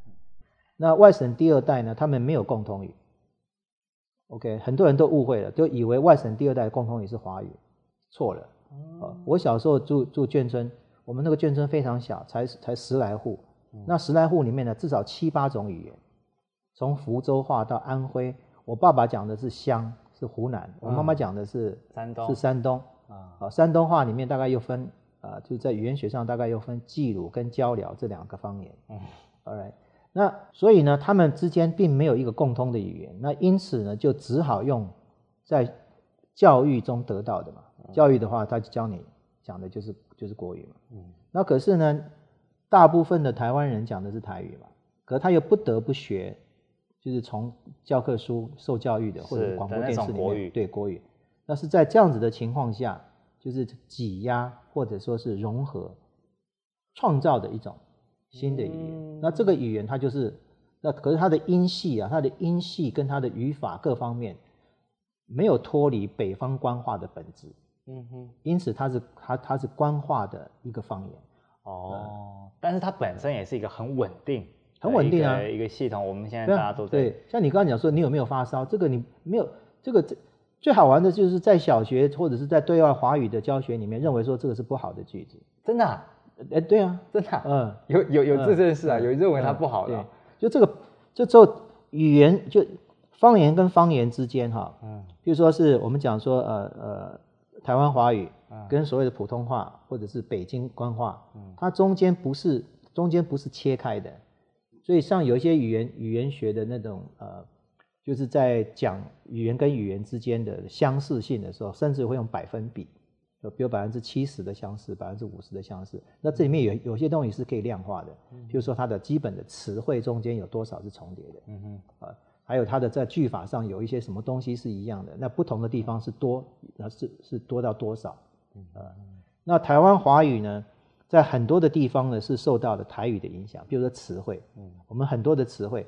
那外省第二代呢，他们没有共同语。OK，很多人都误会了，就以为外省第二代的共同语是华语，错了。啊，我小时候住住眷村，我们那个眷村非常小，才才十来户。那十来户里面呢，至少七八种语言，从福州话到安徽。我爸爸讲的是湘，是湖南；我妈妈讲的是山东，是山东。啊，山东话里面大概又分啊，就是在语言学上大概又分蓟鲁跟交辽这两个方言。嗯，Alright，那所以呢，他们之间并没有一个共通的语言，那因此呢，就只好用在教育中得到的嘛。教育的话，他就教你讲的就是就是国语嘛。嗯，那可是呢，大部分的台湾人讲的是台语嘛，可他又不得不学，就是从教科书受教育的或者广播电视里面国语对国语。那是在这样子的情况下，就是挤压或者说是融合，创造的一种新的语言。那这个语言它就是，那可是它的音系啊，它的音系跟它的语法各方面没有脱离北方官话的本质。嗯哼，因此它是它它是官话的一个方言。哦，但是它本身也是一个很稳定、很稳定啊一个系统。我们现在大家都在对，像你刚刚讲说你有没有发烧，这个你没有这个这。最好玩的就是在小学或者是在对外华语的教学里面，认为说这个是不好的句子，真的？哎，对啊，真的，嗯，有有有这件事啊，有认为它不好的，就这个，就做语言就方言跟方言之间哈，嗯，比如说是我们讲说呃呃台湾华语跟所谓的普通话或者是北京官话，它中间不是中间不是切开的，所以像有一些语言语言学的那种呃，就是在讲语言跟语言之间的相似性的时候，甚至会用百分比，就比如百分之七十的相似，百分之五十的相似。那这里面有有些东西是可以量化的，譬如说它的基本的词汇中间有多少是重叠的，嗯哼，啊。还有它的在句法上有一些什么东西是一样的，那不同的地方是多，那是是多到多少？啊，那台湾华语呢，在很多的地方呢是受到了台语的影响，比如说词汇，嗯，我们很多的词汇，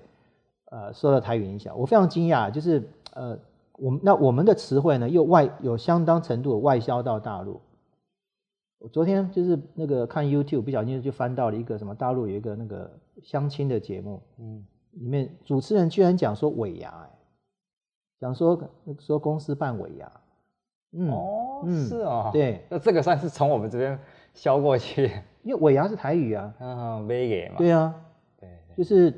呃，受到台语影响。我非常惊讶，就是呃，我们那我们的词汇呢又外有相当程度的外销到大陆。我昨天就是那个看 YouTube，不小心就翻到了一个什么大陆有一个那个相亲的节目，嗯。里面主持人居然讲说尾牙，哎，讲说说公司办尾牙，嗯哦，是哦，对，那这个算是从我们这边销过去，因为尾牙是台语啊，嗯，尾牙嘛，对啊，对，就是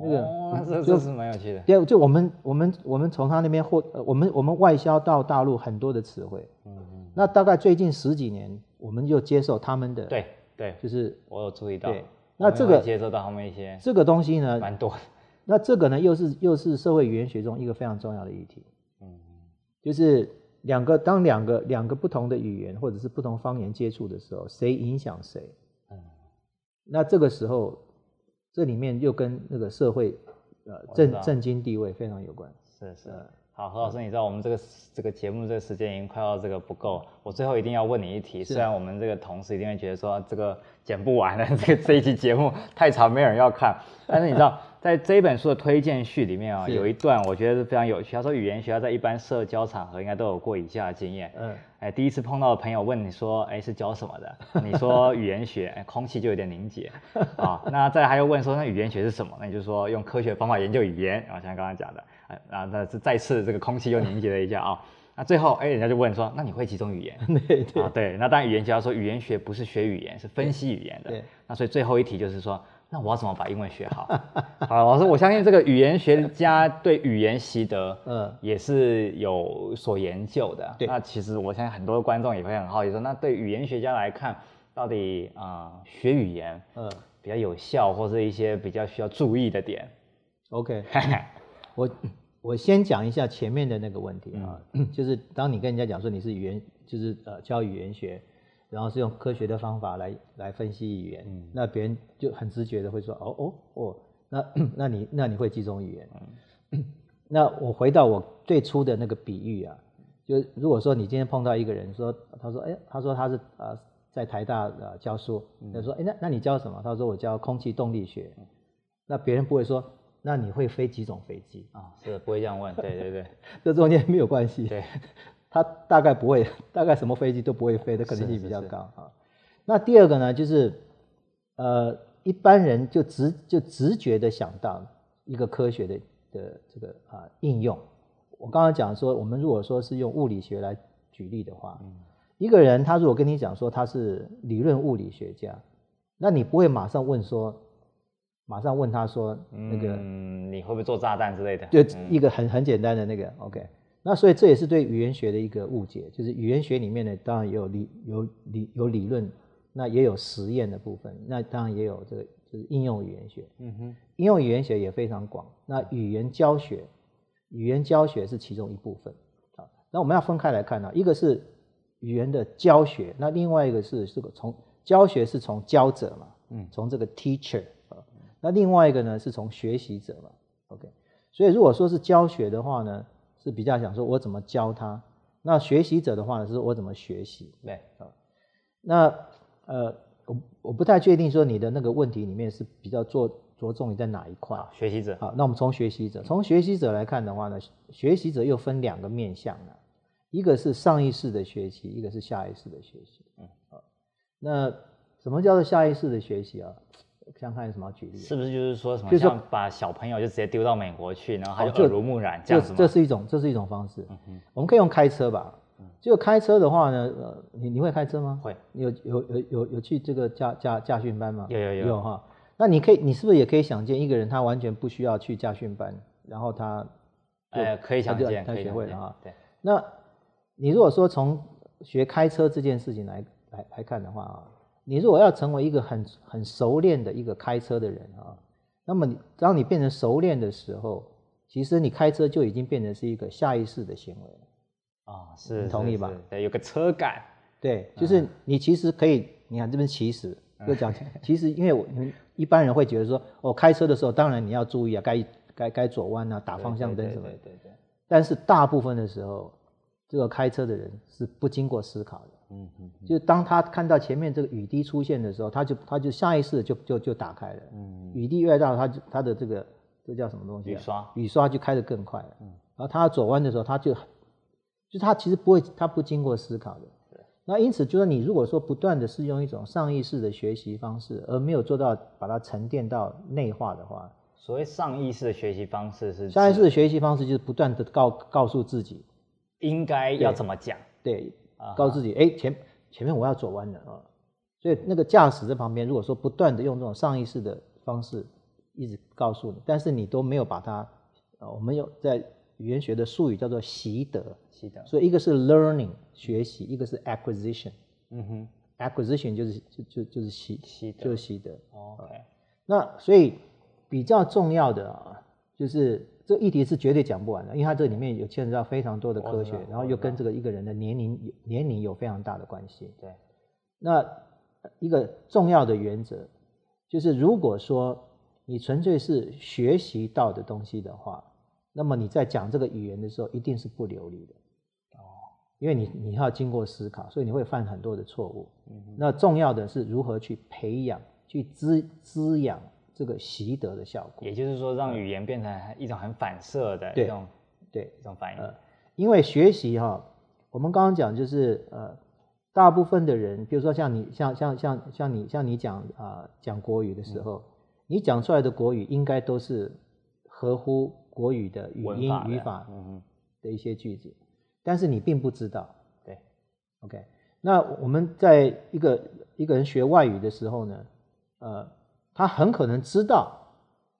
那个，哦，这这是蛮有趣的，对，就我们我们我们从他那边获，我们我们外销到大陆很多的词汇，嗯嗯，那大概最近十几年，我们就接受他们的，对对，就是我有注意到。对那这个接受到他们一些这个东西呢，蛮多的。那这个呢，又是又是社会语言学中一个非常重要的议题。嗯，就是两个当两个两个不同的语言或者是不同方言接触的时候，谁影响谁？嗯，那这个时候，这里面又跟那个社会呃政政经地位非常有关。是是。好，何老师，你知道我们这个这个节目这个时间已经快要这个不够，我最后一定要问你一题。虽然我们这个同事一定会觉得说这个剪不完了，这个这一期节目太长，没有人要看。但是你知道，在这一本书的推荐序里面啊，有一段我觉得是非常有趣。他说，语言学家在一般社交场合应该都有过以下的经验。嗯。哎，第一次碰到的朋友问你说，哎，是教什么的？你说语言学，哎，空气就有点凝结。啊，那再还要问说，那语言学是什么？那你就说用科学方法研究语言。啊，像刚刚讲的。啊，那是再次这个空气又凝结了一下啊。那最后，哎，人家就问说，那你会几种语言？对对啊，对。那当然，语言学家说，语言学不是学语言，是分析语言的。对。那所以最后一题就是说，那我要怎么把英文学好？好，老师，我相信这个语言学家 对语言习得，嗯，也是有所研究的。对。那其实我相信很多观众也会很好奇说，那对语言学家来看，到底啊、呃、学语言，嗯，比较有效，或是一些比较需要注意的点？OK。我我先讲一下前面的那个问题啊，嗯、就是当你跟人家讲说你是语言，就是呃教语言学，然后是用科学的方法来来分析语言，嗯、那别人就很直觉的会说哦哦哦，那 那你那你会几种语言？嗯、那我回到我最初的那个比喻啊，就如果说你今天碰到一个人说，他说哎，他说他是呃在台大呃教书，他说哎那那你教什么？他说我教空气动力学，那别人不会说。那你会飞几种飞机啊？是不会这样问，对对对，这中间没有关系。对，他大概不会，大概什么飞机都不会飞的可能性比较高啊。那第二个呢，就是呃，一般人就直就直觉的想到一个科学的的这个啊应用。我刚刚讲说，我们如果说是用物理学来举例的话，嗯，一个人他如果跟你讲说他是理论物理学家，那你不会马上问说。马上问他说：“那个，嗯，你会不会做炸弹之类的？”就一个很很简单的那个，OK。那所以这也是对语言学的一个误解，就是语言学里面呢，当然也有理有理有理论，那也有实验的部分，那当然也有这个就是应用语言学。嗯哼，应用语言学也非常广。那语言教学，语言教学是其中一部分。啊，那我们要分开来看呢，一个是语言的教学，那另外一个是这个从教学是从教者嘛，嗯，从这个 teacher 啊。那另外一个呢，是从学习者嘛，OK，所以如果说是教学的话呢，是比较想说我怎么教他；那学习者的话呢，是我怎么学习。对啊，那呃，我我不太确定说你的那个问题里面是比较着着重于在哪一块。学习者。好，那我们从学习者，从学习者来看的话呢，学习者又分两个面向呢，一个是上意识的学习，一个是下意识的学习。嗯，好，那什么叫做下意识的学习啊？想看有什么举例？是不是就是说什么，就像把小朋友就直接丢到美国去，然后他就耳濡目染这样子吗？这是一种，这是一种方式。嗯哼，我们可以用开车吧。就开车的话呢，呃，你你会开车吗？会。你有有有有有去这个驾驾驾训班吗？有有有有哈。那你可以，你是不是也可以想见一个人，他完全不需要去驾训班，然后他，呃，可以想见，他学会了哈。对。那你如果说从学开车这件事情来来来看的话啊，你如果要成为一个很很熟练的一个开车的人啊，那么你当你变成熟练的时候，其实你开车就已经变成是一个下意识的行为了。啊、哦，是，你同意吧？对，有个车感。对，就是你其实可以，嗯、你看这边其实就讲，其实因为我们一般人会觉得说，哦，开车的时候当然你要注意啊，该该该左弯啊，打方向灯什么的。对对，对对对。但是大部分的时候，这个开车的人是不经过思考的。嗯嗯。就是当他看到前面这个雨滴出现的时候，他就他就下意识就就就打开了。嗯。雨滴越大，他就他的这个这叫什么东西？雨刷。雨刷就开得更快了。嗯。然后他要左弯的时候，他就就他其实不会，他不经过思考的。对。那因此，就是你如果说不断的是用一种上意识的学习方式，而没有做到把它沉淀到内化的话。所谓上意识的学习方式是上意识的学习方式，就是不断的告告诉自己应该要怎么讲，对，告诉自己，哎，前前面我要走弯了啊，所以那个驾驶在旁边，如果说不断的用这种上意识的方式一直告诉你，但是你都没有把它，啊，我们有在语言学的术语叫做习得，习得，所以一个是 learning 学习，一个是 acquisition，嗯哼，acquisition 就是就就就是习习得，就是习得，OK，那所以。比较重要的啊，就是这个议题是绝对讲不完的，因为它这里面有牵扯到非常多的科学，然后又跟这个一个人的年龄年龄有非常大的关系。对，那一个重要的原则就是，如果说你纯粹是学习到的东西的话，那么你在讲这个语言的时候一定是不流利的。哦，因为你你要经过思考，所以你会犯很多的错误。嗯，那重要的是如何去培养、去滋滋养。这个习得的效果，也就是说，让语言变成一种很反射的一种，对，对一种反应。呃，因为学习哈，我们刚刚讲就是呃，大部分的人，比如说像你，像像像像你，像你讲啊、呃、讲国语的时候，嗯、你讲出来的国语应该都是合乎国语的语音法语法的一些句子，嗯、但是你并不知道。对，OK，那我们在一个一个人学外语的时候呢，呃。他很可能知道，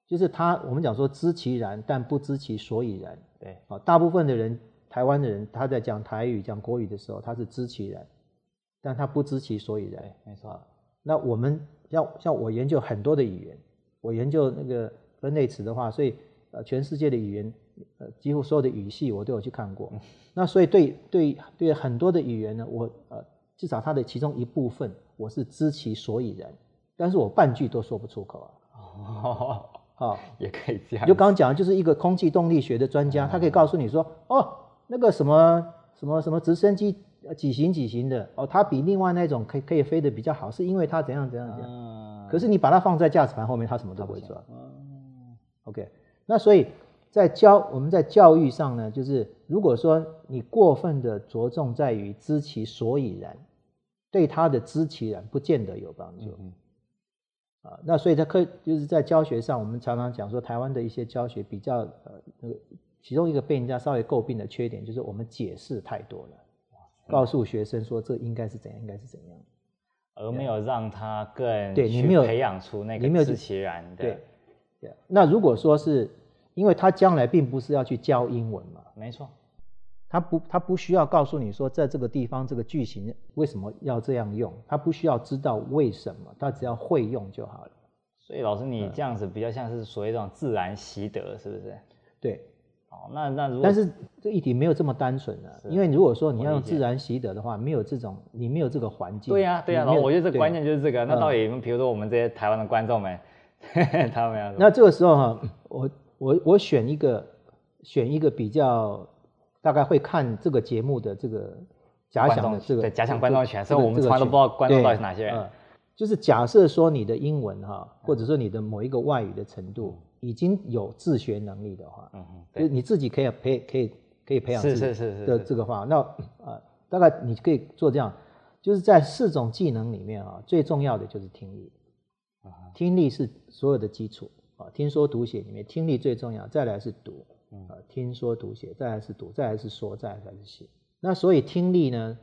就是他我们讲说知其然，但不知其所以然。对啊，大部分的人，台湾的人，他在讲台语、讲国语的时候，他是知其然，但他不知其所以然。没错。那我们像像我研究很多的语言，我研究那个分类词的话，所以呃，全世界的语言，呃，几乎所有的语系我都有去看过。嗯、那所以对对对很多的语言呢，我呃至少它的其中一部分，我是知其所以然。但是我半句都说不出口啊！哦，好，也可以这样。就刚刚讲，就是一个空气动力学的专家，他可以告诉你说，哦，那个什么什么什么直升机几型几型的，哦，它比另外那种可以可以飞得比较好，是因为它怎样怎样怎样。可是你把它放在驾驶盘后面，它什么都不会做。嗯，OK。那所以在教我们在教育上呢，就是如果说你过分的着重在于知其所以然，对他的知其然不见得有帮助。啊，那所以在课就是在教学上，我们常常讲说，台湾的一些教学比较呃那个，其中一个被人家稍微诟病的缺点，就是我们解释太多了，告诉学生说这应该是怎样，应该是怎样，而没有让他更对你没有培养出那个自其然的。对，对。那如果说是因为他将来并不是要去教英文嘛，没错。他不，他不需要告诉你说，在这个地方这个句型为什么要这样用，他不需要知道为什么，他只要会用就好了。所以老师，你这样子比较像是所谓这种自然习得，是不是？对。好，那那如果但是这议题没有这么单纯的，因为如果说你要用自然习得的话，没有这种你没有这个环境。对呀、啊，对呀、啊。然后我觉得这个关键就是这个。那到底，比如说我们这些台湾的观众们，他们要那这个时候哈，我我我选一个选一个比较。大概会看这个节目的这个假想的这个对假想观众群，所以我们从来都不知道观众到底是哪些人。嗯、就是假设说你的英文哈，或者说你的某一个外语的程度已经有自学能力的话，嗯嗯，就是你自己可以培可以可以培养自己的这个话，那呃大概你可以做这样，就是在四种技能里面啊，最重要的就是听力，听力是所有的基础啊，听说读写里面听力最重要，再来是读。嗯，听说读写，再来是读，再来是说，再来才是写。那所以听力呢，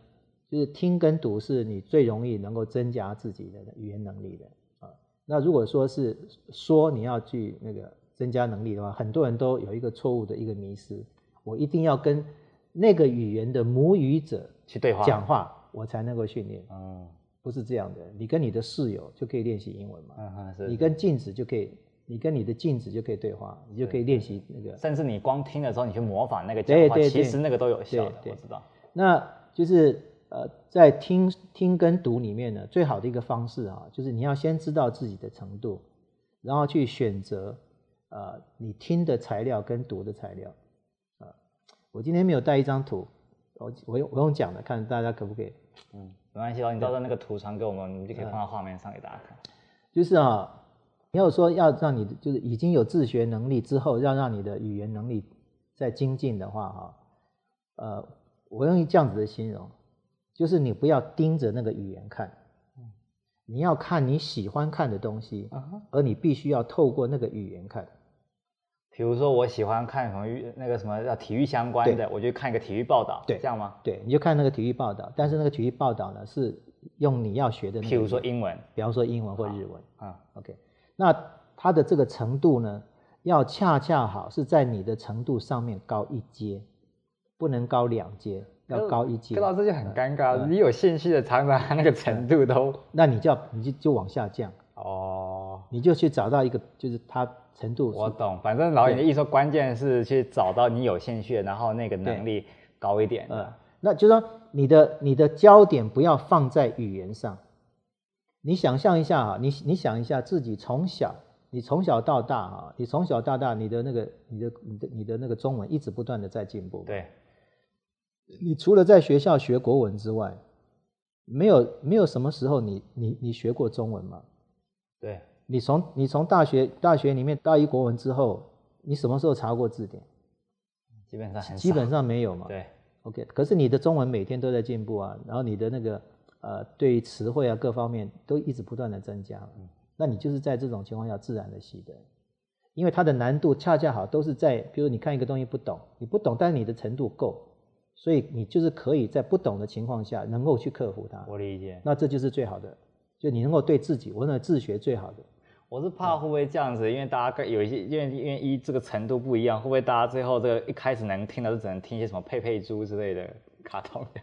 就是听跟读是你最容易能够增加自己的语言能力的啊。那如果说是说你要去那个增加能力的话，很多人都有一个错误的一个迷失，我一定要跟那个语言的母语者去对话讲话，我才能够训练。嗯，不是这样的，你跟你的室友就可以练习英文嘛。嗯嗯，是。你跟镜子就可以，你跟你的镜子就可以对话，你就可以练习那个。甚至你光听的时候，你去模仿那个讲话，其实那个都有效的。对，我知道。那就是呃，在听听跟读里面呢，最好的一个方式啊，就是你要先知道自己的程度，然后去选择呃你听的材料跟读的材料。啊，我今天没有带一张图，我我用我用讲的，看大家可不可以？嗯，没关系哦，你到时候那个图传给我们，我们就可以放到画面上给大家看。就是啊，你要说要让你就是已经有自学能力之后，要让你的语言能力再精进的话，哈，呃。我用这样子的形容，就是你不要盯着那个语言看，你要看你喜欢看的东西，而你必须要透过那个语言看。比如说，我喜欢看什么那个什么叫体育相关的，我就看一个体育报道，对，这样吗？对，你就看那个体育报道，但是那个体育报道呢，是用你要学的，譬如说英文，比方说英文或日文啊。OK，那它的这个程度呢，要恰恰好是在你的程度上面高一阶。不能高两阶，要高一阶。柯老师就很尴尬，嗯、你有兴趣的，常常那个程度都，那你就要你就就往下降哦，你就去找到一个就是它程度。我懂，反正老尹的意思说，关键是去找到你有兴趣的，然后那个能力高一点。嗯，那就是说你的你的焦点不要放在语言上。你想象一下啊，你你想一下自己从小。你从小到大啊，你从小到大，你的那个，你的、你的、你的那个中文一直不断的在进步。对，你除了在学校学国文之外，没有没有什么时候你你你学过中文吗？对，你从你从大学大学里面大一国文之后，你什么时候查过字典？基本上，基本上没有嘛。对，OK，可是你的中文每天都在进步啊，然后你的那个呃，对于词汇啊各方面都一直不断的增加。嗯。那你就是在这种情况下自然的习得，因为它的难度恰恰好都是在，比如你看一个东西不懂，你不懂，但是你的程度够，所以你就是可以在不懂的情况下能够去克服它。我理解。那这就是最好的，就你能够对自己，我认为自学最好的。我是怕会不会这样子，因为大家有一些，因为因为一这个程度不一样，会不会大家最后这个一开始能听的就只能听一些什么佩佩猪之类的卡通的？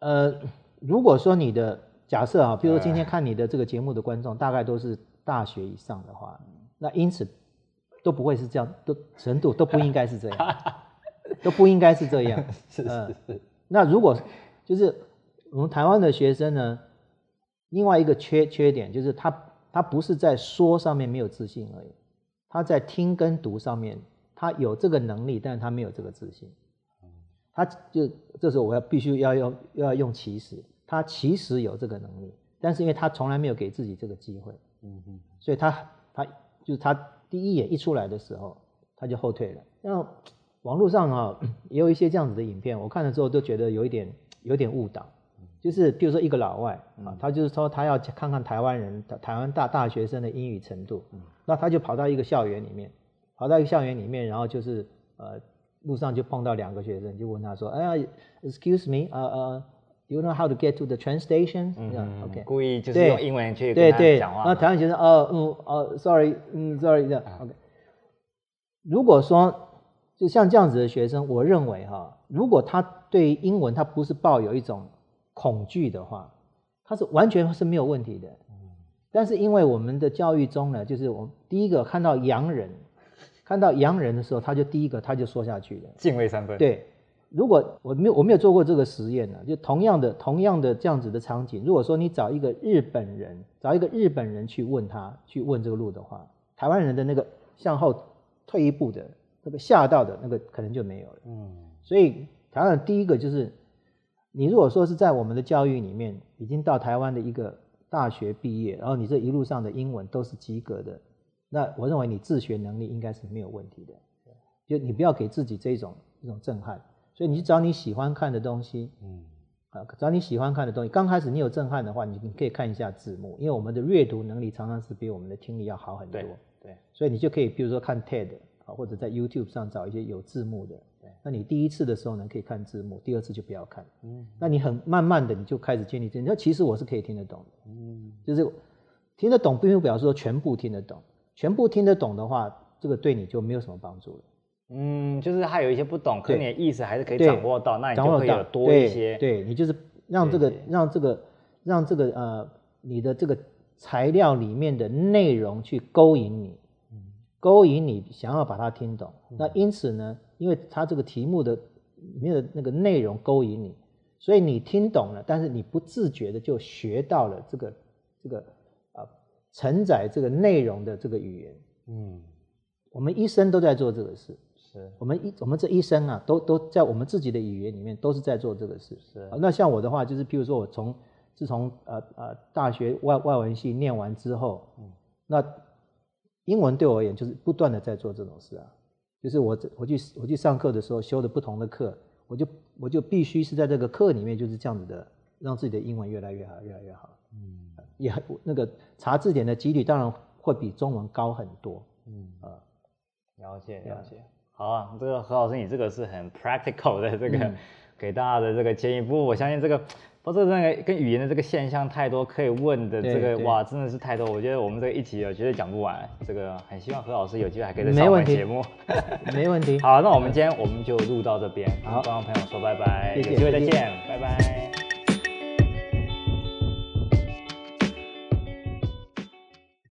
呃，如果说你的。假设啊，比如说今天看你的这个节目的观众大概都是大学以上的话，那因此都不会是这样，都程度都不应该是这样，都不应该是这样。是是是。那如果就是我们台湾的学生呢，另外一个缺缺点就是他他不是在说上面没有自信而已，他在听跟读上面他有这个能力，但是他没有这个自信。他就这时候我要必须要用要用其实。他其实有这个能力，但是因为他从来没有给自己这个机会，嗯哼，所以他他就是他第一眼一出来的时候，他就后退了。那 网络上啊也有一些这样子的影片，我看了之后都觉得有一点有点误导，就是比如说一个老外啊，他就是说他要看看台湾人台湾大大学生的英语程度，那他就跑到一个校园里面，跑到一个校园里面，然后就是呃路上就碰到两个学生，就问他说：“哎呀，excuse me，呃呃。” You know how to get to the train station？，OK。故意就是用英文去跟他讲话。那台湾学生，哦，嗯，哦，sorry，嗯，sorry，这样，OK。如果说就像这样子的学生，我认为哈，如果他对英文他不是抱有一种恐惧的话，他是完全是没有问题的。但是因为我们的教育中呢，就是我们第一个看到洋人，看到洋人的时候，他就第一个他就说下去了，敬畏三分。对。如果我没有我没有做过这个实验呢，就同样的同样的这样子的场景，如果说你找一个日本人，找一个日本人去问他去问这个路的话，台湾人的那个向后退一步的那个吓到的那个可能就没有了。嗯，所以台湾第一个就是，你如果说是在我们的教育里面已经到台湾的一个大学毕业，然后你这一路上的英文都是及格的，那我认为你自学能力应该是没有问题的。就你不要给自己这种一种震撼。所以你去找你喜欢看的东西，嗯，啊，找你喜欢看的东西。刚开始你有震撼的话，你你可以看一下字幕，因为我们的阅读能力常常是比我们的听力要好很多。对，对，所以你就可以比如说看 TED 啊，或者在 YouTube 上找一些有字幕的。那你第一次的时候呢，可以看字幕，第二次就不要看。嗯，那你很慢慢的你就开始建立这，那其实我是可以听得懂的。嗯，就是听得懂，并不表示说全部听得懂，全部听得懂的话，这个对你就没有什么帮助了。嗯，就是他有一些不懂，可你的意思还是可以掌握到，那你就会有多一些。对，对你就是让这个让这个让这个呃你的这个材料里面的内容去勾引你，勾引你想要把它听懂。那因此呢，因为它这个题目的里面的那个内容勾引你，所以你听懂了，但是你不自觉的就学到了这个这个啊承载这个内容的这个语言。嗯，我们一生都在做这个事。是我们一我们这一生啊，都都在我们自己的语言里面都是在做这个事。是，那像我的话，就是譬如说我从自从呃呃大学外外文系念完之后，嗯，那英文对我而言就是不断的在做这种事啊，就是我我去我去上课的时候修的不同的课，我就我就必须是在这个课里面就是这样子的，让自己的英文越来越好，越来越好。嗯，也那个查字典的几率当然会比中文高很多。嗯啊，了解了解。好啊，这个何老师，你这个是很 practical 的这个、嗯、给大家的这个建议。不过我相信这个，不是那个跟语言的这个现象太多可以问的，这个哇，真的是太多。我觉得我们这个一集我绝对讲不完。这个很希望何老师有机会还可以再上我们节目。没问题。好，那我们今天我们就录到这边，好，跟观众朋友说拜拜，有机会再见，拜拜。